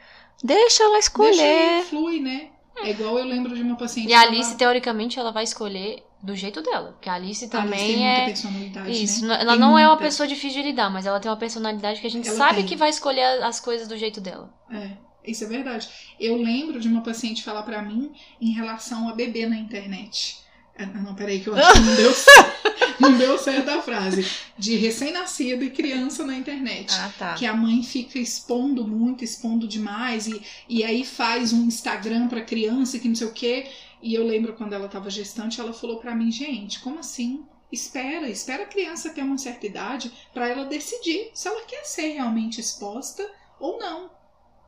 Deixa ela Deixa escolher. ele flui, né? É igual eu lembro de uma paciente. E a Alice, teoricamente, ela vai escolher do jeito dela. Porque a Alice A também Alice tem muita é. personalidade, Isso, né? ela Tem não é uma muita. pessoa difícil de lidar, mas ela tem uma personalidade que a gente Ela sabe tem. que vai escolher as coisas do jeito dela. É, isso é verdade. Eu lembro de uma paciente falar pra mim em relação a bebê na internet. Ah, Não, peraí, que eu acho que não deu certo. não deu certo a frase. De recém-nascido e criança na internet. Ah, tá. que a mãe fica expondo muito, expondo demais, e, e aí faz um Instagram pra criança que não sei o quê. E eu lembro quando ela tava gestante, ela falou pra mim, gente, como assim? Espera, espera a criança ter uma certa idade pra ela decidir se ela quer ser realmente exposta ou não,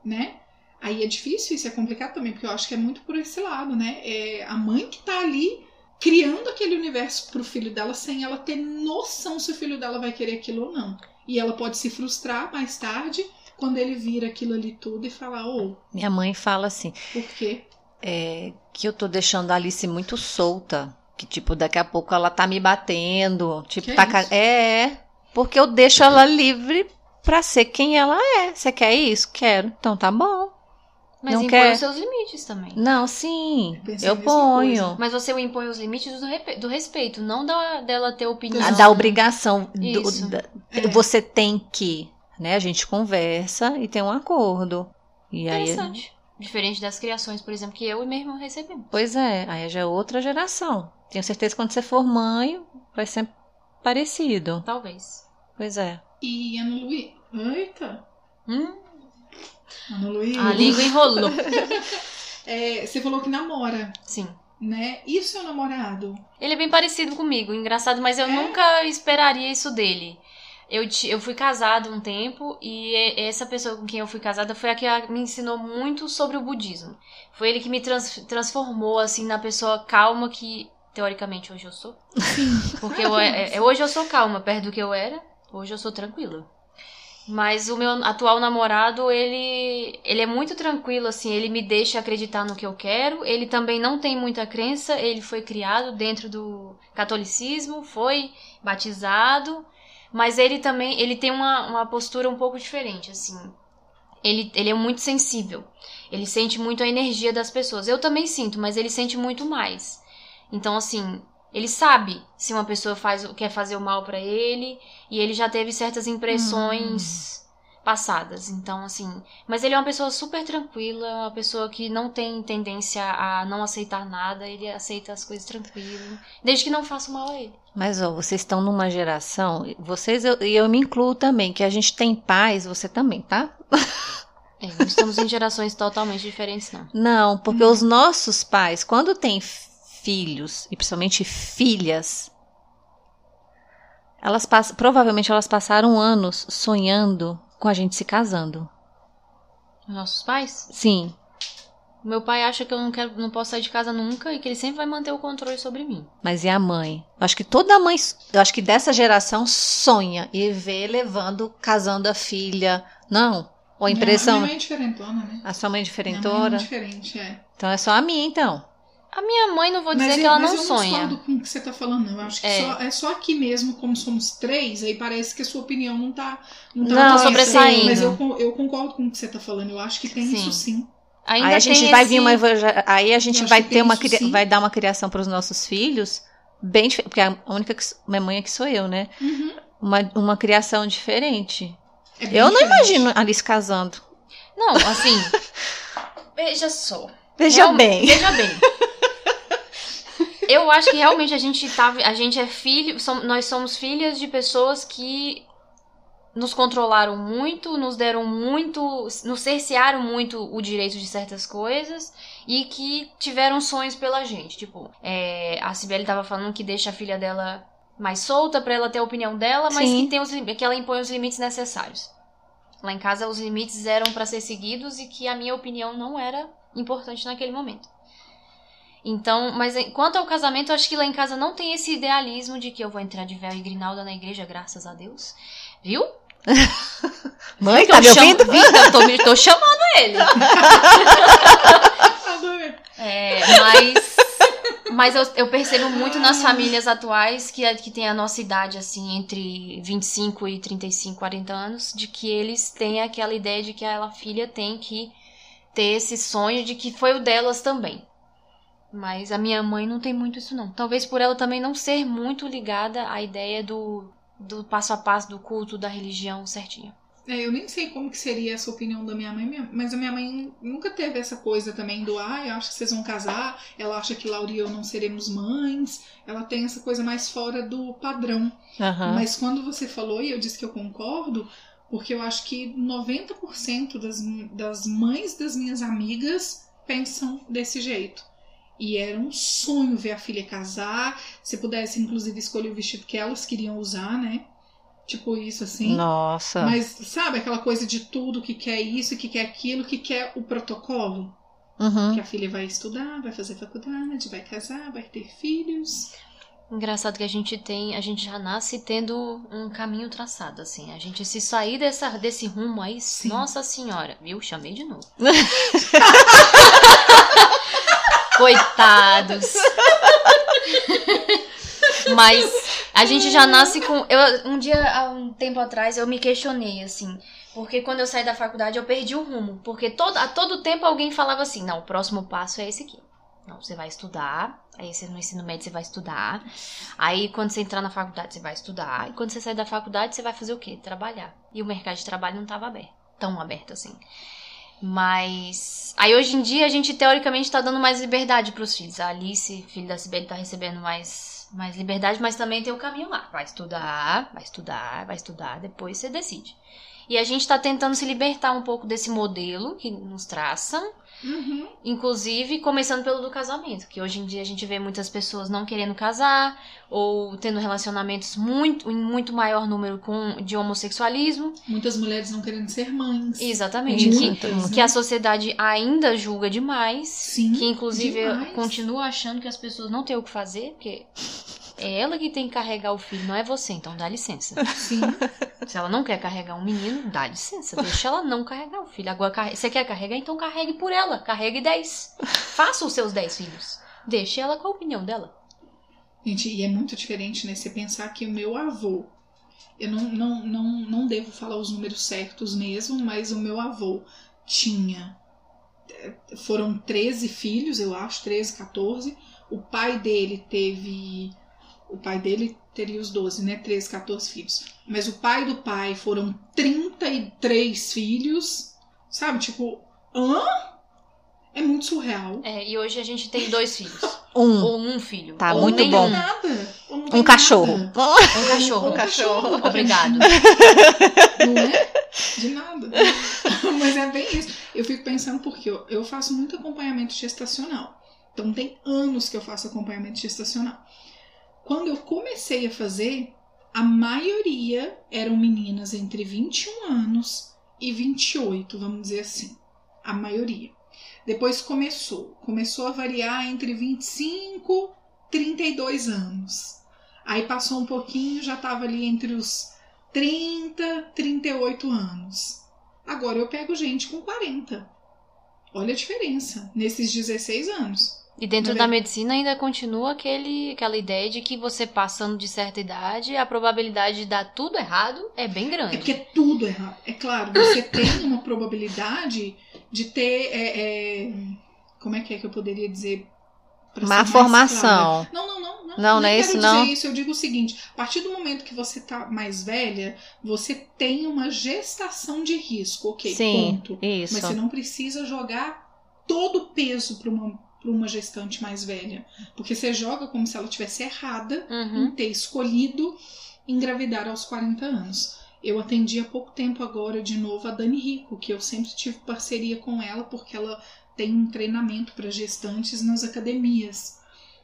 né? Aí é difícil, isso é complicado também, porque eu acho que é muito por esse lado, né? É a mãe que tá ali criando aquele universo pro filho dela sem ela ter noção se o filho dela vai querer aquilo ou não. E ela pode se frustrar mais tarde quando ele vira aquilo ali tudo e falar, ô, Minha mãe fala assim, por quê? é, que eu tô deixando a Alice muito solta. Que, tipo, daqui a pouco ela tá me batendo. Tipo, Que tá. isso? ca- É, é. Porque eu deixo ela livre pra ser quem ela é. Você quer isso? Quero. Então tá bom. Mas Não impõe quer? os seus limites também. Não, sim. Eu mesma ponho. coisa. Mas você impõe os limites do, do respeito, não da, dela ter opinião. A da obrigação. do- Isso. da- É. Você tem que. Né? A gente conversa e tem um acordo. E aí. Interessante. Diferente das criações, por exemplo, que eu e meu irmão recebemos. Pois é, aí já é outra geração. Tenho certeza que quando você for mãe, vai ser parecido. Talvez. Pois é. E Ana Luísa. Eita! Hum, Ana Luísa. a língua enrolou. É, você falou que namora, Sim. né? E o seu namorado? Ele é bem parecido comigo, engraçado, mas eu É? nunca esperaria isso dele. Eu, eu fui casada um tempo e essa pessoa com quem eu fui casada foi a que me ensinou muito sobre o budismo. Foi ele que me trans- transformou, assim, na pessoa calma que, teoricamente, hoje eu sou. Porque eu, é- é- hoje eu sou calma, perto do que eu era. Hoje eu sou tranquila. Mas o meu atual namorado, ele, ele é muito tranquilo, assim, ele me deixa acreditar no que eu quero. Ele também não tem muita crença, ele foi criado dentro do catolicismo, foi batizado, mas ele também, ele tem uma, uma postura um pouco diferente, assim. Ele, ele é muito sensível. Ele sente muito a energia das pessoas. Eu também sinto, mas ele sente muito mais. Então, assim, ele sabe se uma pessoa faz, quer fazer o mal pra ele, e ele já teve certas impressões passadas. Então, assim. Mas ele é uma pessoa super tranquila, uma pessoa que não tem tendência a não aceitar nada, ele aceita as coisas tranquilo, desde que não faça mal a ele. Mas, ó, vocês estão numa geração, vocês eu- e eu, me incluo também, que a gente tem pais, você também, tá? É, não estamos em gerações totalmente diferentes, não. Não, porque os nossos pais, quando têm filhos, e principalmente filhas, elas pass- provavelmente elas passaram anos sonhando com a gente se casando. Os nossos pais? Sim, Meu pai acha que eu não, quero, não posso sair de casa nunca e que ele sempre vai manter o controle sobre mim. mas e a mãe? Eu acho que toda mãe, eu acho que dessa geração sonha e vê levando, casando a filha. Não? Ou a impressão? Minha mãe é diferentona, né? A sua mãe é Minha mãe é diferente, é. Então é só a minha, então. A minha mãe, não vou dizer Mas, que eu- ela mas não eu sonha. não discordo com o que você tá falando, não. Eu acho que É. só, é só aqui mesmo, como somos três, aí parece que a sua opinião não tá, não tá, Não, tá sobressaindo. Mas eu, eu concordo com o que você tá falando. Eu acho que tem Sim. isso sim. Ainda aí a gente vai esse- vir uma aí a gente Eu vai que ter uma isso vai dar uma criação para os nossos filhos bem diferente, porque a única que, minha mãe é que sou eu, né? Uhum. Uma, uma criação diferente. É Eu não diferente. imagino Alice casando. Não, assim. veja só. Veja Realme- bem. Veja bem. Eu acho que realmente a gente tá. A gente é filho. som- nós somos filhas de pessoas que nos controlaram muito, nos deram muito. nos cercearam muito o direito de certas coisas e que tiveram sonhos pela gente. Tipo, é, a Sibeli tava falando que deixa a filha dela mais solta pra ela ter a opinião dela, mas Sim. que, tem os, que ela impõe os limites necessários. Lá em casa os limites eram pra ser seguidos e que a minha opinião não era importante naquele momento. Então, mas quanto ao casamento, eu acho que lá em casa não tem esse idealismo de que eu vou entrar de véu e grinalda na igreja, graças a Deus. Viu? Mãe, Que tá eu me chamo- ouvindo? Tô, me- tô chamando ele. É, mas mas eu, eu percebo muito nas famílias atuais que, que tem a nossa idade, assim, entre 25 e 35, 40 anos, de que eles têm aquela ideia de que a filha tem que ter esse sonho de que foi o delas também. Mas a minha mãe não tem muito isso, não. Talvez por ela também não ser muito ligada à ideia do, do passo a passo do culto, da religião certinho. É, eu nem sei como que seria essa opinião da minha mãe, mas a minha mãe nunca teve essa coisa também do ah, eu acho que vocês vão casar, ela acha que Laura e eu não seremos mães, ela tem essa coisa mais fora do padrão. Aham. Mas quando você falou, e eu disse que eu concordo, porque eu acho que 90% das, das mães das minhas amigas pensam desse jeito. E era um sonho ver a filha casar, se pudesse, inclusive, escolher o vestido que elas queriam usar, né? Tipo isso assim. Nossa. Mas sabe aquela coisa de tudo que quer isso, que quer aquilo, que quer o protocolo? Uhum. Que a filha vai estudar, vai fazer faculdade, vai casar, vai ter filhos. Engraçado que a gente tem, a gente já nasce tendo um caminho traçado, assim. A gente se sair dessa, desse rumo aí, Sim. nossa senhora, viu? Chamei de novo. Coitados. Mas a gente já nasce com. Eu, um dia, há um tempo atrás, eu me questionei, assim. Porque quando eu saí da faculdade, eu perdi o rumo. Porque todo, a todo tempo alguém falava assim: não, o próximo passo é esse aqui. Não, você vai estudar. Aí você no ensino médio você vai estudar. Aí quando você entrar na faculdade você vai estudar. E quando você sair da faculdade você vai fazer o quê? Trabalhar. E o mercado de trabalho não estava aberto. Tão aberto assim. Mas. Aí hoje em dia a gente teoricamente tá dando mais liberdade pros filhos. A Alice, filho da Sibeli, tá recebendo mais, mais liberdade, mas também tem o caminho lá. Vai estudar, vai estudar, vai estudar, depois você decide. E a gente tá tentando se libertar um pouco desse modelo que nos traçam. Uhum. Inclusive, começando pelo do casamento, que hoje em dia a gente vê muitas pessoas não querendo casar ou tendo relacionamentos muito em muito maior número com de homossexualismo. Muitas mulheres não querendo ser mães. Exatamente, Muitas, que, né? que a sociedade ainda julga demais, Sim. que inclusive demais. continuo achando que as pessoas não têm o que fazer, porque é ela que tem que carregar o filho, não é você, então dá licença. Sim. Se ela não quer carregar um menino, dá licença, deixa ela não carregar o filho. Agora, carre- você quer carregar, então carregue por ela, carregue 10. Faça os seus 10 filhos. Deixe ela com a opinião dela. Gente, e é muito diferente, né? Você pensar que o meu avô, eu não, não, não, não devo falar os números certos mesmo, mas o meu avô tinha. eh, Foram 13 filhos, eu acho, 13, 14. O pai dele teve. O pai dele teria os 12, né? 13, 14 filhos. Mas o pai do pai foram 33 filhos. Sabe? Tipo, hã? É muito surreal. É, e hoje a gente tem dois filhos. Um. Ou um filho. Tá ou muito nenhum. bom. Nada. Ou não tem Um cachorro. nada. Um cachorro. Um cachorro. Obrigado. Não é? De nada. Mas é bem isso. Eu fico pensando porque eu, eu faço muito acompanhamento gestacional. Então tem anos que eu faço acompanhamento gestacional. Quando eu comecei a fazer, a maioria eram meninas entre 21 anos e 28, vamos dizer assim. A maioria. Depois começou. Começou a variar entre 25 e 32 anos. Aí passou um pouquinho, já estava ali entre os 30, 38 anos. Agora eu pego gente com 40. Olha a diferença nesses 16 anos. E dentro Mas da é- medicina ainda continua aquele, aquela ideia de que você passando de certa idade, a probabilidade de dar tudo errado é bem grande. É porque é tudo errado. É claro, você tem uma probabilidade de ter. é, é, como é que é que eu poderia dizer? Má formação. clara? Não, não, não. Não, Não, não é isso, quero não? dizer isso. Eu digo o seguinte: a partir do momento que você tá mais velha, você tem uma gestação de risco. Ok, Sim, ponto. isso. Mas você não precisa jogar todo o peso para uma, para uma gestante mais velha. Porque você joga como se ela tivesse errada Uhum. em ter escolhido engravidar aos 40 anos. Eu atendi há pouco tempo agora de novo a Dani Rico, que eu sempre tive parceria com ela porque ela tem um treinamento para gestantes nas academias.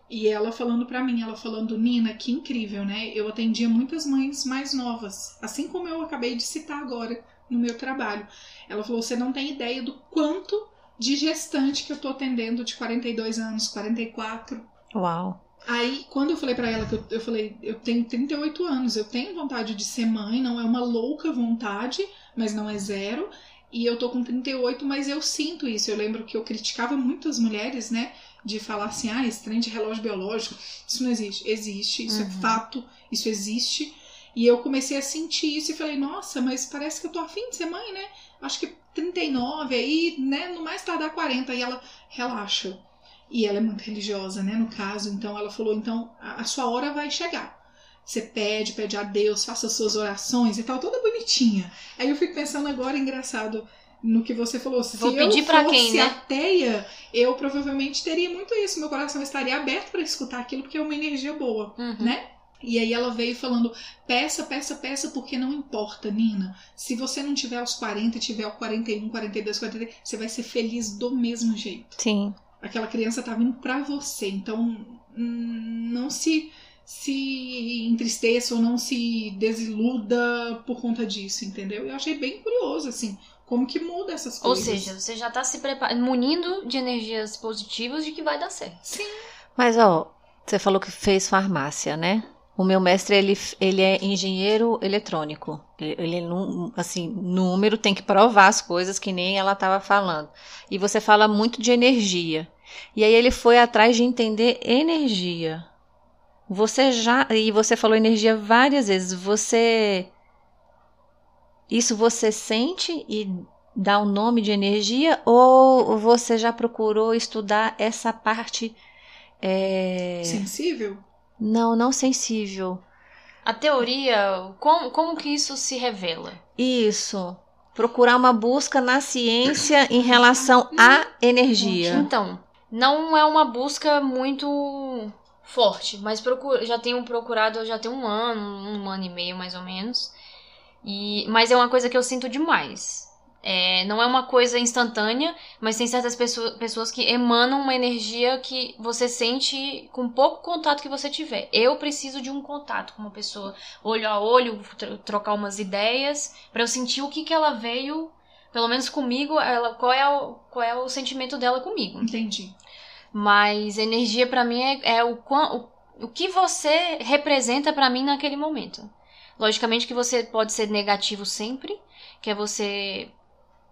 E ela falando para mim, ela falando, Nina, que incrível, né? Eu atendia muitas mães mais novas, assim como eu acabei de citar agora no meu trabalho. Ela falou: você não tem ideia do quanto de gestante que eu tô atendendo de 42 anos, 44. Uau. Aí, quando eu falei pra ela que eu, eu falei, eu tenho 38 anos, eu tenho vontade de ser mãe, não é uma louca vontade, mas não é zero. E eu tô com 38, mas eu sinto isso. Eu lembro que eu criticava muito as mulheres, né? De falar assim, ah, esse trem de relógio biológico, isso não existe. Existe, isso é Uhum. fato, isso existe. E eu comecei a sentir isso e falei, nossa, mas parece que eu tô afim de ser mãe, né? Acho que 39 aí, né? No mais tardar 40. E ela, relaxa. E ela é muito religiosa, né? No caso, então ela falou: então a sua hora vai chegar. Você pede, pede a Deus, faça as suas orações e tal, toda bonitinha. Aí eu fico pensando agora, engraçado, no que você falou. Se Vou eu pedir pra fosse quem, né? ateia, eu provavelmente teria muito isso. Meu coração estaria aberto para escutar aquilo, porque é uma energia boa Uhum. né? E aí ela veio falando: peça, peça, peça, porque não importa, Nina. Se você não tiver aos 40, tiver aos 41, 42, 43, você vai ser feliz do mesmo jeito. Sim. Aquela criança tá vindo pra você. Então, hum, não se se entristeça ou não se desiluda por conta disso, entendeu? Eu achei bem curioso, assim, como que muda essas Ou coisas. seja, você já tá se preparando, munindo de energias positivas de que vai dar certo. sim, Mas, ó, você falou que fez farmácia, né? O meu mestre, ele, ele é engenheiro eletrônico. Ele, ele assim, número, tem que provar as coisas que nem ela estava falando. E você fala muito de energia. E aí ele foi atrás de entender energia. Você já. E você falou energia várias vezes. Você. Isso você sente e dá o nome de energia? Ou você já procurou estudar essa parte. é, sensível. Não, não sensível. A teoria, como, como que isso se revela? Isso. Procurar uma busca na ciência em relação à energia. Então, não é uma busca muito forte, mas procuro, já tenho procurado já tem um ano, um ano e meio mais ou menos. E, mas é uma coisa que eu sinto demais. É, não é uma coisa instantânea, mas tem certas pessoa, pessoas que emanam uma energia que você sente com pouco contato que você tiver. Eu preciso de um contato com uma pessoa, olho a olho, tro- trocar umas ideias, pra eu sentir o que, que ela veio, pelo menos comigo, ela, qual, é o, qual é o sentimento dela comigo. Entendi. Mas energia pra mim é, é o, o, o que você representa pra mim naquele momento. Logicamente que você pode ser negativo sempre, que é você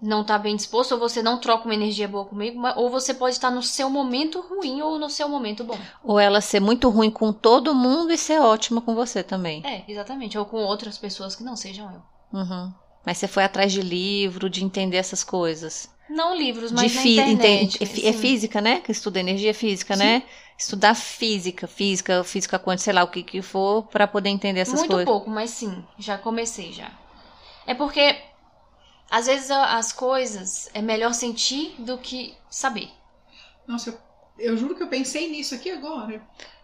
não tá bem disposto, ou você não troca uma energia boa comigo, ou você pode estar no seu momento ruim ou no seu momento bom. Ou ela ser muito ruim com todo mundo e ser ótima com você também. É, exatamente. Ou com outras pessoas que não sejam eu. Uhum. Mas você foi atrás de livro, de entender essas coisas. Não livros, mas de na internet. é é sim. física, né? Que estuda energia física, né? Estudar física, física, física quântica, sei lá o que que for, pra poder entender essas Muito coisas. pouco, mas sim, já comecei já. É porque às vezes as coisas é melhor sentir do que saber. Nossa, eu, eu juro que eu pensei nisso aqui agora.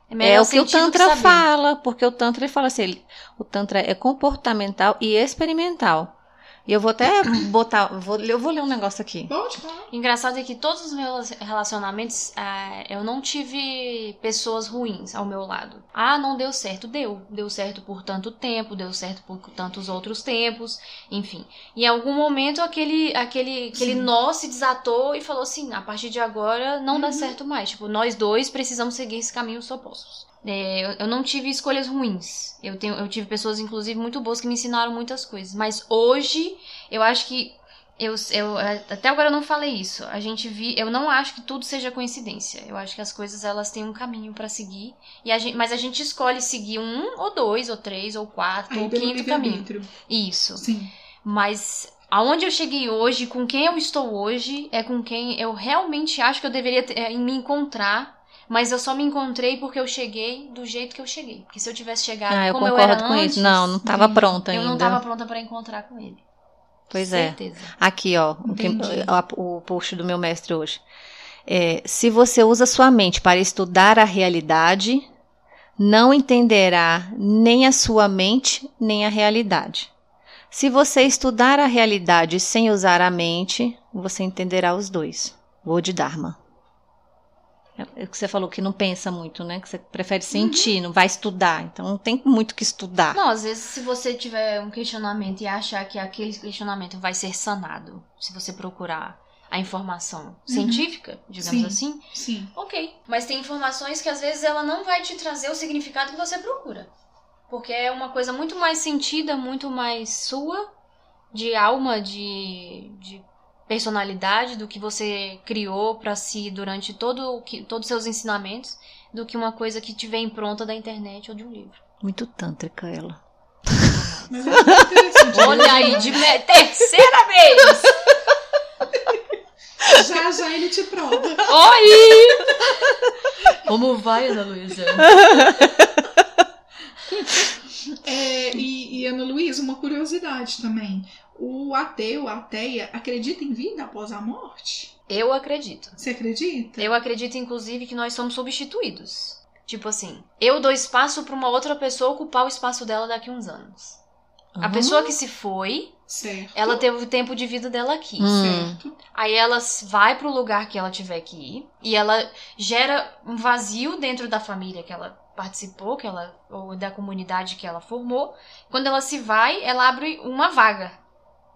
É, melhor É o que o Tantra saber. fala, porque o Tantra ele fala assim, ele- o Tantra é comportamental e experimental. E eu vou até botar, vou, eu vou ler um negócio aqui. Pode falar. Engraçado é que todos os meus relacionamentos, ah, eu não tive pessoas ruins ao meu lado. Ah, não deu certo. Deu. Deu certo por tanto tempo, deu certo por tantos outros tempos, enfim. Em algum momento aquele, aquele, aquele Sim. nó se desatou e falou assim: a partir de agora não dá Uhum. certo mais. Tipo, nós dois precisamos seguir esse caminho opostos. É, eu, eu não tive escolhas ruins. Eu, tenho, eu tive pessoas, inclusive, muito boas que me ensinaram muitas coisas. Mas hoje, eu acho que eu, eu até agora eu não falei isso. A gente vi, eu não acho que tudo seja coincidência. Eu acho que as coisas elas têm um caminho pra seguir. E a gente, mas a gente escolhe seguir um ou dois ou três ou quatro Aí ou quinto caminho. livre-arbítrio. Isso. Sim. Mas aonde eu cheguei hoje, com quem eu estou hoje, é com quem eu realmente acho que eu deveria ter- é, me encontrar. Mas eu só me encontrei porque eu cheguei do jeito que eu cheguei. Porque se eu tivesse chegado Ah, eu como eu concordo era com antes, isso. Não, não estava pronta eu ainda. não tava pronta pra encontrar com ele. Pois é. Certeza. Aqui, ó, Entendi. o post do meu mestre hoje. É, se você usa sua mente para estudar a realidade, não entenderá nem a sua mente, nem a realidade. Se você estudar a realidade sem usar a mente, você entenderá os dois. Bodhidharma. É o que você falou que não pensa muito, né? Que você prefere sentir, não vai estudar. Então não tem muito que estudar. Não, às vezes se você tiver um questionamento e achar que aquele questionamento vai ser sanado, se você procurar a informação científica, digamos Sim. assim, Sim. ok. Mas tem informações que às vezes ela não vai te trazer o significado que você procura. Porque é uma coisa muito mais sentida, muito mais sua, de alma, de, de personalidade, do que você criou pra si durante todo, o que- todos os seus ensinamentos, do que uma coisa que te vem pronta da internet ou de um livro. Muito tântrica ela. Mas é. Olha aí, de me- terceira vez! Já já ele te prova. Oi! Como vai, Ana Luísa? É, e, e Ana Luísa, uma curiosidade também. O ateu, a ateia, acredita em vida após a morte? Eu acredito. Você acredita? Eu acredito, inclusive, que nós somos substituídos. Tipo assim, eu dou espaço pra uma outra pessoa ocupar o espaço dela daqui a uns anos. A Uhum. pessoa que se foi, Certo. ela teve o tempo de vida dela aqui. Hum. Certo. Aí ela vai pro lugar que ela tiver que ir e ela gera um vazio dentro da família que ela participou, que ela ou da comunidade que ela formou. Quando ela se vai, ela abre uma vaga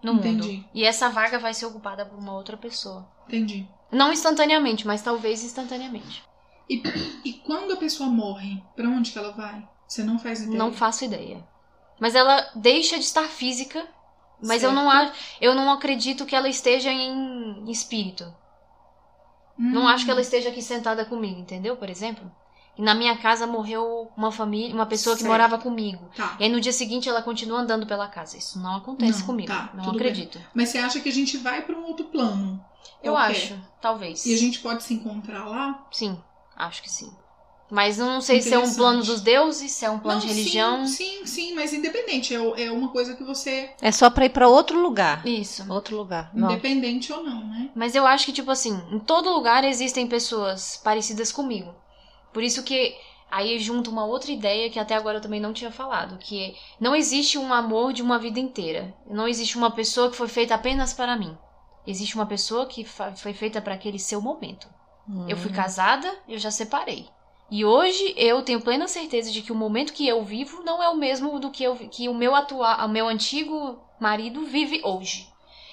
no Entendi. mundo. E essa vaga vai ser ocupada por uma outra pessoa. Entendi. Não instantaneamente, mas talvez instantaneamente. E quando a pessoa morre, pra onde que ela vai? Você não faz ideia? Não faço ideia. Mas ela deixa de estar física, mas eu Certo. não acho, eu não acredito que ela esteja em espírito. Não Hum, acho que ela esteja aqui sentada comigo, entendeu? Por exemplo. E na minha casa morreu uma família, uma pessoa que Certo. morava comigo. Tá. E aí no dia seguinte ela continua andando pela casa. Isso não acontece Não, comigo. tá, não tudo bem. acredito. Mas você acha que a gente vai pra um outro plano? Eu Qualquer? acho, talvez. E a gente pode se encontrar lá? Sim, acho que sim. Mas não sei se é um plano dos deuses, se é um plano Não, de religião. Sim, sim, sim, mas independente. É, é uma coisa que você. É só pra ir pra outro lugar. Isso. Outro lugar. Não. Independente ou não, né? Mas eu acho que, tipo assim, em todo lugar existem pessoas parecidas comigo. Por isso que aí junta uma outra ideia que até agora eu também não tinha falado, que não existe um amor de uma vida inteira. Não existe uma pessoa que foi feita apenas para mim. Existe uma pessoa que foi feita para aquele seu momento. Eu Hum. fui casada, eu já separei. E hoje eu tenho plena certeza de que o momento que eu vivo não é o mesmo do que, eu, que o meu atual, o meu antigo marido vive hoje.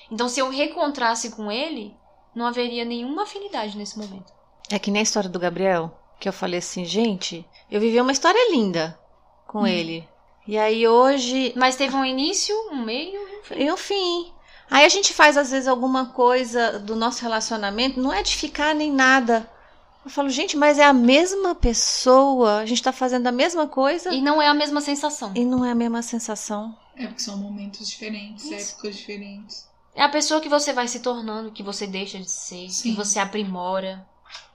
Então, se eu reencontrasse com ele, não haveria nenhuma afinidade nesse momento. É que nem a história do Gabriel, que eu falei assim, gente, eu vivi uma história linda com Hum. ele. E aí hoje, Mas teve um início, um meio e um fim. Aí a gente faz às vezes alguma coisa do nosso relacionamento, não é de ficar nem nada. Eu falo, gente, mas é a mesma pessoa, a gente tá fazendo a mesma coisa E não é a mesma sensação. e não é a mesma sensação. É porque são momentos diferentes, Isso. épocas diferentes. É a pessoa que você vai se tornando, que você deixa de ser, Sim. que você aprimora.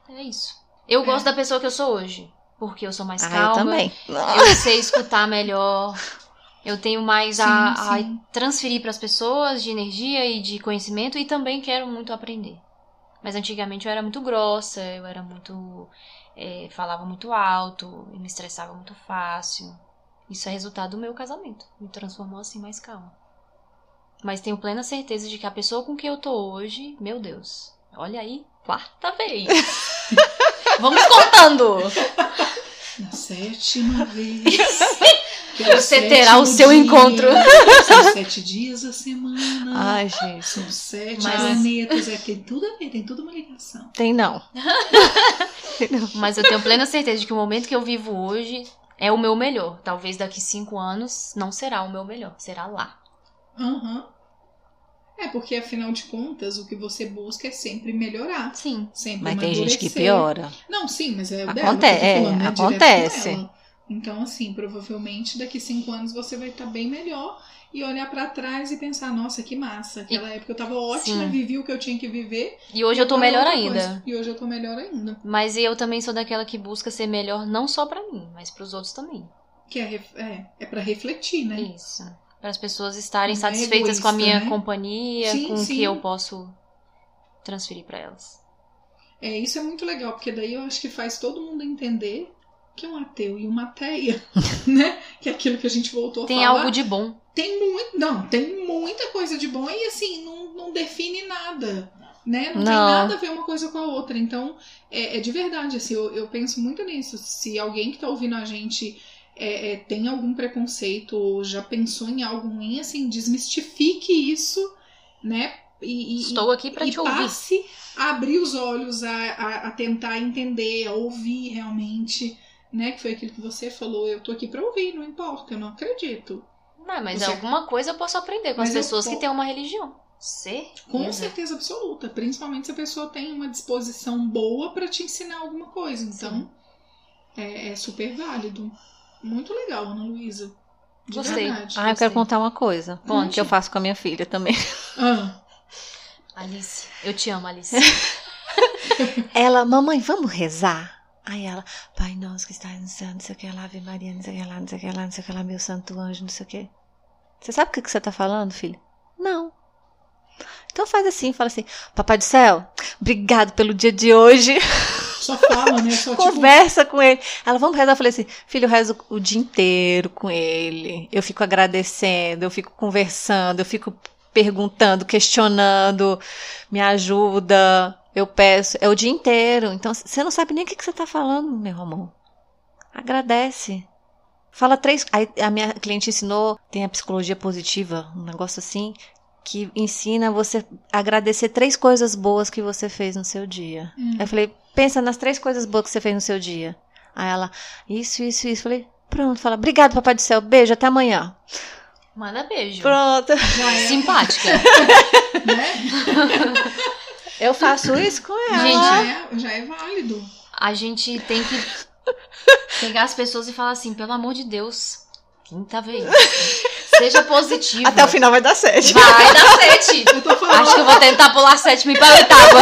É isso. Eu É. gosto da pessoa que eu sou hoje. Porque eu sou mais Ah, calma. eu também. eu sei escutar melhor. Eu tenho mais a, Sim, a sim. transferir para as pessoas de energia e de conhecimento e também quero muito aprender. Mas antigamente eu era muito grossa, eu era muito. eh, falava muito alto, me estressava muito fácil. Isso é resultado do meu casamento. Me transformou assim mais calma. Mas tenho plena certeza de que a pessoa com quem eu tô hoje, meu Deus, olha aí, quarta vez. Vamos contando! Na sétima vez. Você terá o seu dia. encontro. São sete dias a semana. Ai, gente. São sete Mas- planetas. É, tem tudo a ver, tem tudo uma ligação. Tem não. Mas eu tenho plena certeza de que o momento que eu vivo hoje é o meu melhor. Talvez daqui cinco anos não será o meu melhor, será lá. Aham. É porque, afinal de contas, o que você busca é sempre melhorar. Sim. Sempre Mas tem gente que amadurecer. piora. Não, sim, mas é o Aconte- dela. que eu tô é, falando, né, acontece. ela. Então, assim, provavelmente daqui cinco anos você vai estar bem melhor e olhar pra trás e pensar, nossa, que massa. Aquela época eu tava ótima, Sim. vivi o que eu tinha que viver. E hoje eu tô é melhor ainda. coisa. E hoje eu tô melhor ainda. Mas eu também sou daquela que busca ser melhor não só pra mim, mas pros outros também. Que é, ref- é, é pra refletir, né? Isso. Para as pessoas estarem Não é satisfeitas com a egoísta, minha né? companhia, Sim, com o que eu posso transferir pra elas. É, isso é muito legal, porque daí eu acho que faz todo mundo entender que um ateu e uma ateia, né? Que é aquilo que a gente voltou Tem a falar. algo de bom. Tem muito. Não, tem muita coisa de bom e assim, não, não define nada. Né? Não, tem Não. nada a ver uma coisa com a outra. Então, é, é de verdade, assim, eu, eu penso muito nisso. Se alguém que tá ouvindo a gente é, é, tem algum preconceito ou já pensou em algo ruim, assim, desmistifique isso, né? E, Estou aqui pra e te ouvir. passe a abrir os olhos, a, a, a tentar entender, a ouvir realmente, né? Que foi aquilo que você falou. Eu tô aqui pra ouvir, não importa, eu não acredito. Não, mas Você- alguma coisa eu posso aprender com Mas as pessoas que têm uma religião. Certeza. Com certeza absoluta. Principalmente se a pessoa tem uma disposição boa pra te ensinar alguma coisa. Então, é, é super válido. Muito legal, Ana Luísa. De Gostei. verdade. Ah, eu quero contar uma coisa. Conte. Que eu faço com a minha filha também. Ah, Alice, eu te amo, Alice. Ela, mamãe, vamos rezar? Aí ela, Pai nosso que estás no céu, não sei o que lá, Ave Maria, não sei o que lá, não sei o que lá, não sei o que lá, meu santo anjo, não sei o que. Você sabe o que, que você tá falando, filha? Não. Então faz assim, fala assim, Papai do céu, obrigado pelo dia de hoje. só fala, né? Só tipo. Conversa com ele. Ela, vamos rezar. Eu falei assim, filho, eu rezo o dia inteiro com ele. Eu fico agradecendo, eu fico conversando, eu fico perguntando, questionando, me ajuda, eu peço. É o dia inteiro. Então, você não sabe nem o que, que você tá falando, meu amor. Agradece. Fala três. Aí a minha cliente ensinou, tem a psicologia positiva, um negócio assim, que ensina você a agradecer três coisas boas que você fez no seu dia. Hum. Aí eu falei, pensa nas três coisas boas que você fez no seu dia. Aí ela, isso, isso, isso. Eu falei, pronto, fala, obrigado, papai do céu, beijo, até amanhã. Manda beijo. Pronto. É, Simpática. né? Eu faço isso com ela. Gente, já, é, já é válido. A gente tem que pegar as pessoas e falar assim, pelo amor de Deus, quinta vez. Seja positivo. Até o final vai dar sete. Vai dar sete. Eu tô falando. Acho que eu vou tentar pular sétima e pra oitava.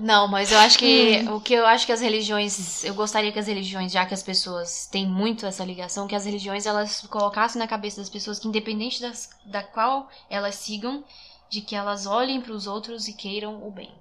Não, mas eu acho que o que eu acho que as religiões, eu gostaria que as religiões, já que as pessoas têm muito essa ligação, que as religiões elas colocassem na cabeça das pessoas que independente das, da qual elas sigam, de que elas olhem para os outros e queiram o bem.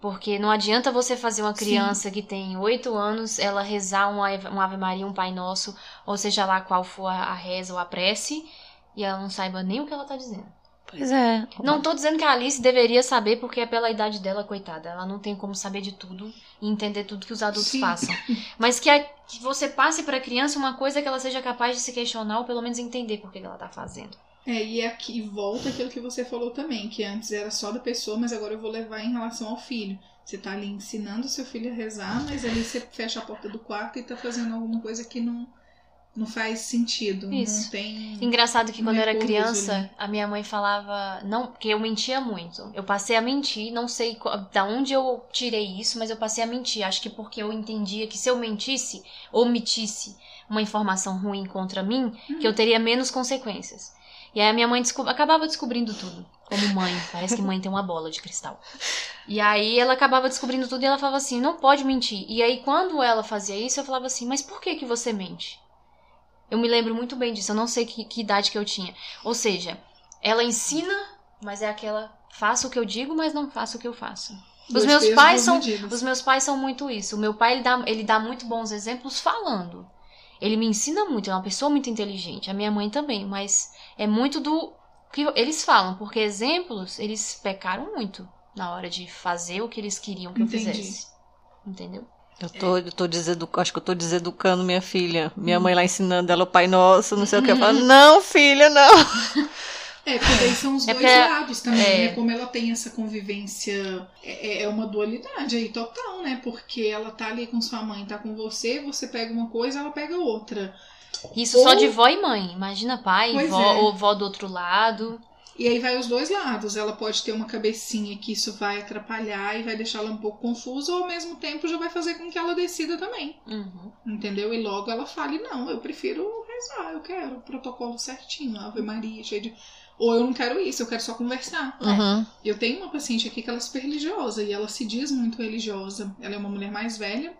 Porque não adianta você fazer uma Sim. criança que tem oito anos, ela rezar um Ave, um Ave Maria, um Pai Nosso, ou seja lá qual for a, reza ou a prece, e ela não saiba nem o que ela tá dizendo. Pois é. Não tô dizendo que a Alice deveria saber, porque é pela idade dela, coitada. Ela não tem como saber de tudo e entender tudo que os adultos Sim. passam. Mas que, a- que você passe pra criança uma coisa que ela seja capaz de se questionar ou pelo menos entender por que ela tá fazendo. É, e aqui volta aquilo que você falou também, que antes era só da pessoa, mas agora eu vou levar em relação ao filho. Você tá ali ensinando o seu filho a rezar, mas ali você fecha a porta do quarto e tá fazendo alguma coisa que não, não faz sentido. Isso. Não tem. Engraçado que quando eu é era criança, ali. a minha mãe falava. Não, porque eu mentia muito. Eu passei a mentir, não sei da onde eu tirei isso, mas eu passei a mentir. Acho que porque eu entendia que se eu mentisse, omitisse uma informação ruim contra mim, que eu teria menos consequências. E aí a minha mãe desco- acabava descobrindo tudo. Como mãe. Parece que mãe tem uma bola de cristal. E aí ela acabava descobrindo tudo e ela falava assim, não pode mentir. E aí quando ela fazia isso, eu falava assim, mas por que que você mente? Eu me lembro muito bem disso, eu não sei que, que idade que eu tinha. Ou seja, ela ensina, mas é aquela faça o que eu digo, mas não faça o que eu faço. Os Dois meus pais são medidas. os meus pais são muito isso. O meu pai ele dá, ele dá muito bons exemplos falando. Ele me ensina muito, é uma pessoa muito inteligente. A minha mãe também, mas é muito do que eles falam, porque exemplos eles pecaram muito na hora de fazer o que eles queriam que eu Entendi. fizesse. Entendeu? Eu tô, eu tô desedu... acho que eu tô deseducando minha filha. Minha mãe lá ensinando ela o Pai Nosso, não sei o que. Eu falo, não, filha, não. É, porque daí são os É dois lados também, é. né? Como ela tem essa convivência, é, é uma dualidade aí total, né? Porque ela tá ali com sua mãe, tá com você, você pega uma coisa, ela pega outra. Isso Ou- só de vó e mãe. Imagina pai, Pois vó, é. ou vó do outro lado. E aí vai os dois lados. Ela pode ter uma cabecinha que isso vai atrapalhar e vai deixar ela um pouco confusa, ou ao mesmo tempo já vai fazer com que ela decida também. Uhum. Entendeu? E logo ela fale, não, eu prefiro rezar, eu quero o protocolo certinho, Ave Maria, cheio de. Ou eu não quero isso, eu quero só conversar. Uhum. Eu tenho uma paciente aqui que ela é super religiosa e ela se diz muito religiosa. Ela é uma mulher mais velha.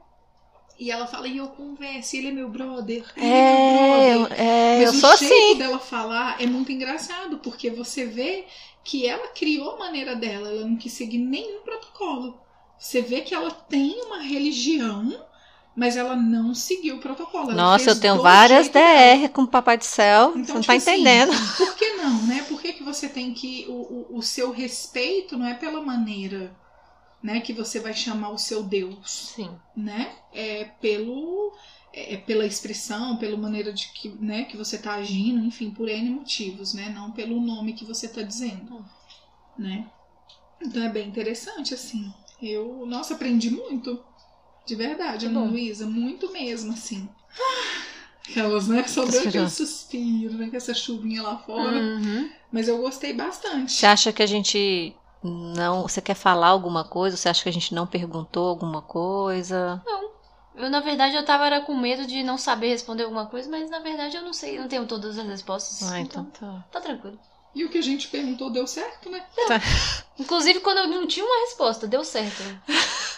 E ela fala, e eu converso, ele é meu brother. ele É, meu eu, brother. é, Mas eu o sou jeito assim. dela falar é muito engraçado, porque você vê que ela criou a maneira dela, ela não quis seguir nenhum protocolo. Você vê que ela tem uma religião, mas ela não seguiu o protocolo. Ela Nossa, eu tenho várias dela. DR com o Papai do Céu. Então, você não tipo tá assim, entendendo. por que não, né? Por que, que você tem que. O, o, o seu respeito não é pela maneira né, que você vai chamar o seu Deus, Sim. né? É pelo. É pela expressão, pela maneira de que, né, que você tá agindo, enfim, por N motivos, né? Não pelo nome que você tá dizendo, né? Então é bem interessante, assim. Eu, nossa, aprendi muito. De verdade, Ana. Luísa, muito mesmo, assim. Aquelas, né? Só deu aquele suspiro, né? Com essa chuvinha lá fora. Uhum. Mas eu gostei bastante. Você acha que a gente não. Você quer falar alguma coisa? Você acha que a gente não perguntou alguma coisa? Eu, na verdade, eu tava era com medo de não saber responder alguma coisa, mas na verdade eu não sei, eu não tenho todas as respostas. Ah, então então, tá. tá tranquilo. E o que a gente perguntou deu certo, né? Inclusive, quando eu não tinha uma resposta, deu certo.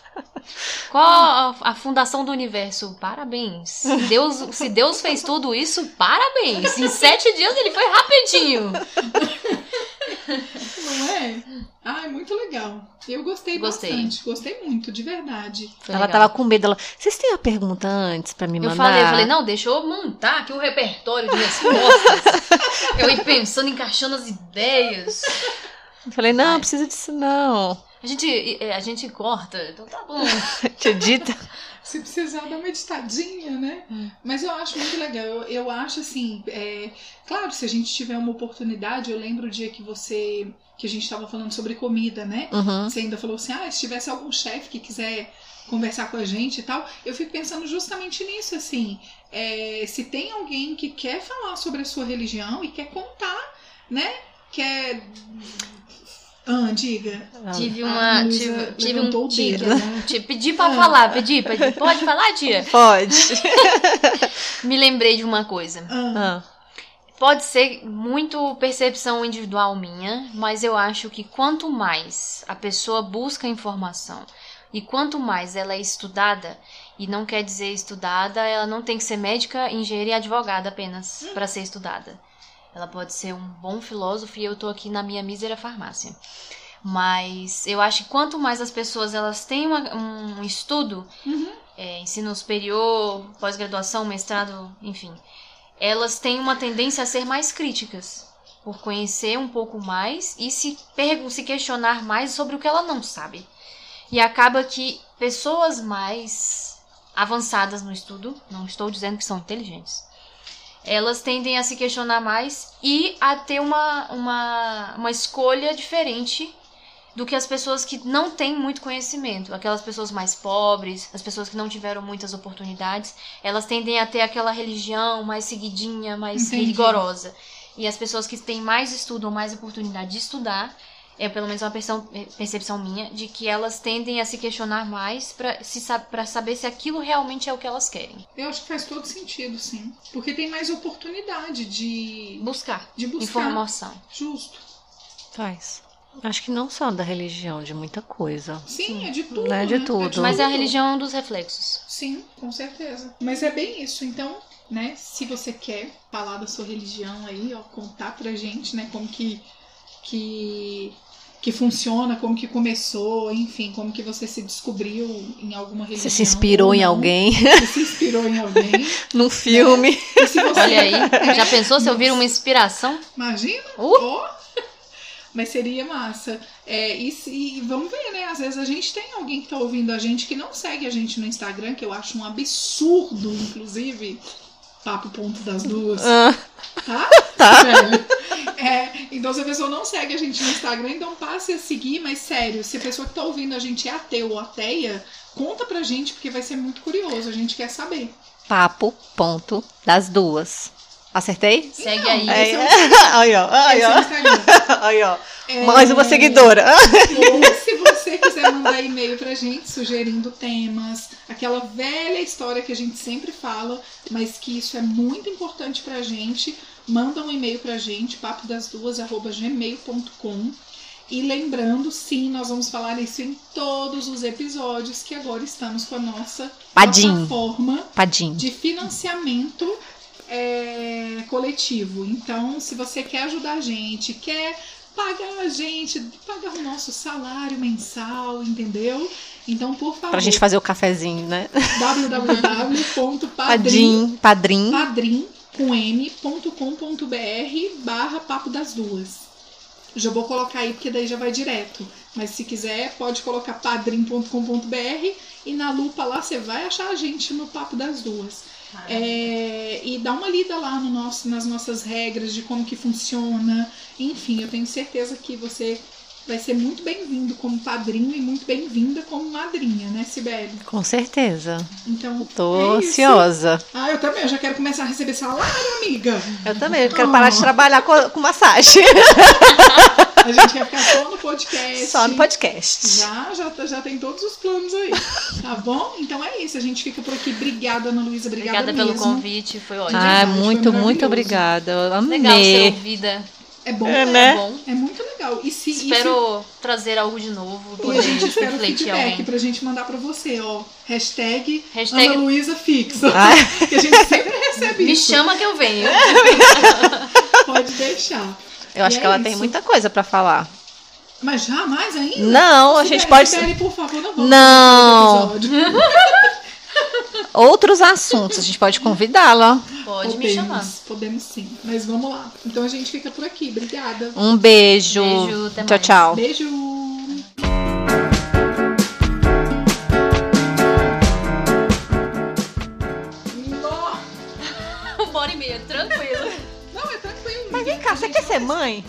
Qual a, a fundação do universo? Parabéns. Deus, se Deus fez tudo isso, parabéns. Em sete dias ele foi rapidinho. Não é? Ai, muito legal. Eu gostei, Gostei. bastante. Gostei muito, de verdade. Foi ela legal. tava com medo. Ela, Vocês têm uma pergunta antes pra me Eu mandar? falei, eu falei, não, deixa eu montar aqui o repertório de respostas. eu ia pensando, encaixando as ideias. Eu falei, não, Ai. precisa disso não. A gente, a gente corta, então tá bom. Te edita. Se precisar dar uma editadinha, né? Hum. Mas eu acho muito legal. Eu, eu acho assim, é, claro, se a gente tiver uma oportunidade, eu lembro o dia que você. que a gente tava falando sobre comida, né? Uhum. Você ainda falou assim: ah, se tivesse algum chefe que quiser conversar com a gente e tal, eu fico pensando justamente nisso, assim. é, se tem alguém que quer falar sobre a sua religião e quer contar, né? Quer. Ah, diga. Tive A uma. Tive, tive um o dedo, né? Pedi pra Ah. falar, pedi, pedi. Pode falar, tia? Pode. Me lembrei de uma coisa. Ah, Ah, Pode ser muito percepção individual minha, mas eu acho que quanto mais a pessoa busca informação e quanto mais ela é estudada, e não quer dizer estudada, ela não tem que ser médica, engenheira e advogada apenas para ser estudada. Ela pode ser um bom filósofo e eu tô aqui na minha mísera farmácia. Mas eu acho que quanto mais as pessoas elas têm uma- um estudo, Uhum. é, ensino superior, pós-graduação, mestrado, enfim, elas têm uma tendência a ser mais críticas, por conhecer um pouco mais e se, se questionar mais sobre o que ela não sabe. E acaba que pessoas mais avançadas no estudo, não estou dizendo que são inteligentes, elas tendem a se questionar mais e a ter uma, uma, uma escolha diferente do que as pessoas que não têm muito conhecimento. Aquelas pessoas mais pobres, as pessoas que não tiveram muitas oportunidades, elas tendem a ter aquela religião mais seguidinha, mais Entendi. rigorosa. E as pessoas que têm mais estudo ou mais oportunidade de estudar, é pelo menos uma percepção, percepção minha, de que elas tendem a se questionar mais para se, pra saber se aquilo realmente é o que elas querem. eu acho que faz todo sentido, sim. Porque tem mais oportunidade de, Buscar de buscar. informação. Justo. faz. Acho que não só da religião, de muita coisa. Sim, é de tudo. Né, de né? tudo. Mas é a religião dos reflexos. Sim, com certeza. Mas é bem isso. Então, né, se você quer falar da sua religião aí, ó, contar pra gente, né, como que que que funciona, como que começou, enfim, como que você se descobriu em alguma religião. Você se inspirou ou em alguém, Se se inspirou em alguém. num filme. E se você, Olha aí, já pensou se eu vir uma inspiração? Imagina? Uh! Ó. Mas seria massa. É, e, se- e vamos ver, né? Às vezes a gente tem alguém que tá ouvindo a gente que não segue a gente no Instagram, que eu acho um absurdo, inclusive. Papo ponto das duas. Ah, Tá? Tá. É, então se a pessoa não segue a gente no Instagram, então passe a seguir, mas sério, se a pessoa que tá ouvindo a gente é ateu ou ateia, conta pra gente, porque vai ser muito curioso, a gente quer saber. papo, ponto, das duas. Acertei? Segue aí. é- Aí, é aí, ó. Aí, é ó. Instagram. Aí, ó. É, Mais uma seguidora. Ou se você quiser mandar e-mail pra gente sugerindo temas, aquela velha história que a gente sempre fala, mas que isso é muito importante pra gente, manda um e-mail pra gente, papodas2@gmail.com. E lembrando, sim, nós vamos falar isso em todos os episódios, que agora estamos com a nossa Padim. plataforma Padim. de financiamento é, coletivo. Então, se você quer ajudar a gente, quer pagar a gente, pagar o nosso salário mensal, entendeu? Então, por favor, Pra gente fazer o cafezinho, né? www.padrim, Padim, padrim. padrim, com m.com.br barra papo das duas. Já vou colocar aí, porque daí já vai direto. Mas se quiser, pode colocar padrim.com.br e na lupa lá você vai achar a gente no papo das duas. É, e dá uma lida lá no nosso, nas nossas regras de como que funciona. Enfim, eu tenho certeza que você vai ser muito bem-vindo como padrinho e muito bem-vinda como madrinha, né, Sibeli? Com certeza. Então, Tô é ansiosa. Ah, eu também, eu já quero começar a receber salário, amiga. Eu também. Eu quero parar de trabalhar com, com massagem. A gente quer ficar só no podcast. Só no podcast. Já, já, já tem todos os planos aí. Tá bom? Então é isso. A gente fica por aqui. Obrigada, Ana Luísa. Obrigada, Obrigada pelo convite, foi ótimo. Ah, verdade, foi muito, muito obrigada. Eu Legal ser amei. ouvida. É bom, É, né? né? É bom. É muito legal. E se, e se- Espero trazer algo de novo, E a poder gente espera o feedback pra gente mandar pra você, ó. Hashtag, Hashtag- Ana Luísa fixa. Ai. Que a gente sempre recebe Me isso. chama que eu venho. Pode deixar. Eu acho E que é ela tem isso. muita coisa pra falar. Mas jamais ainda? Não, a gente pode. Por favor, não vamos Não. Outros assuntos, a gente pode convidá-la. Pode me podemos, chamar. Podemos sim. Mas vamos lá. Então a gente fica por aqui. Obrigada. Um beijo. Beijo, até tchau, mais. tchau. Beijo. Quer ser mãe?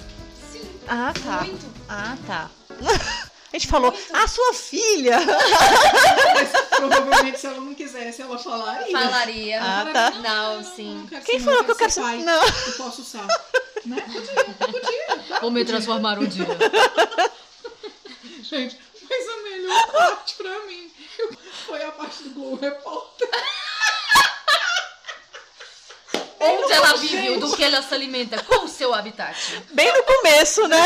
Sim, Ah, tá. muito. Ah, tá. A gente falou, a sua filha. Mas provavelmente se ela não quisesse, ela falaria. Falaria. Ah, tá. Não, sim. quero Quem falou que eu quero ser pai. Não. Eu posso usar. Né? Podia, podia. Vou me transformar um dia. Gente, mas a melhor parte pra mim foi a parte do Globo Repórter. Onde ela vive, do que ela se alimenta, com o seu habitat. Bem no começo, né?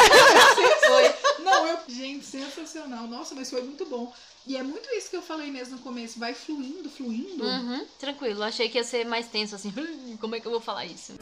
Foi. Não, eu. Gente, sensacional. Nossa, mas foi muito bom. E é muito isso que eu falei mesmo no começo. Vai fluindo, fluindo. Uhum, tranquilo. Achei que ia ser mais tenso assim. "Hum, Como é que eu vou falar isso?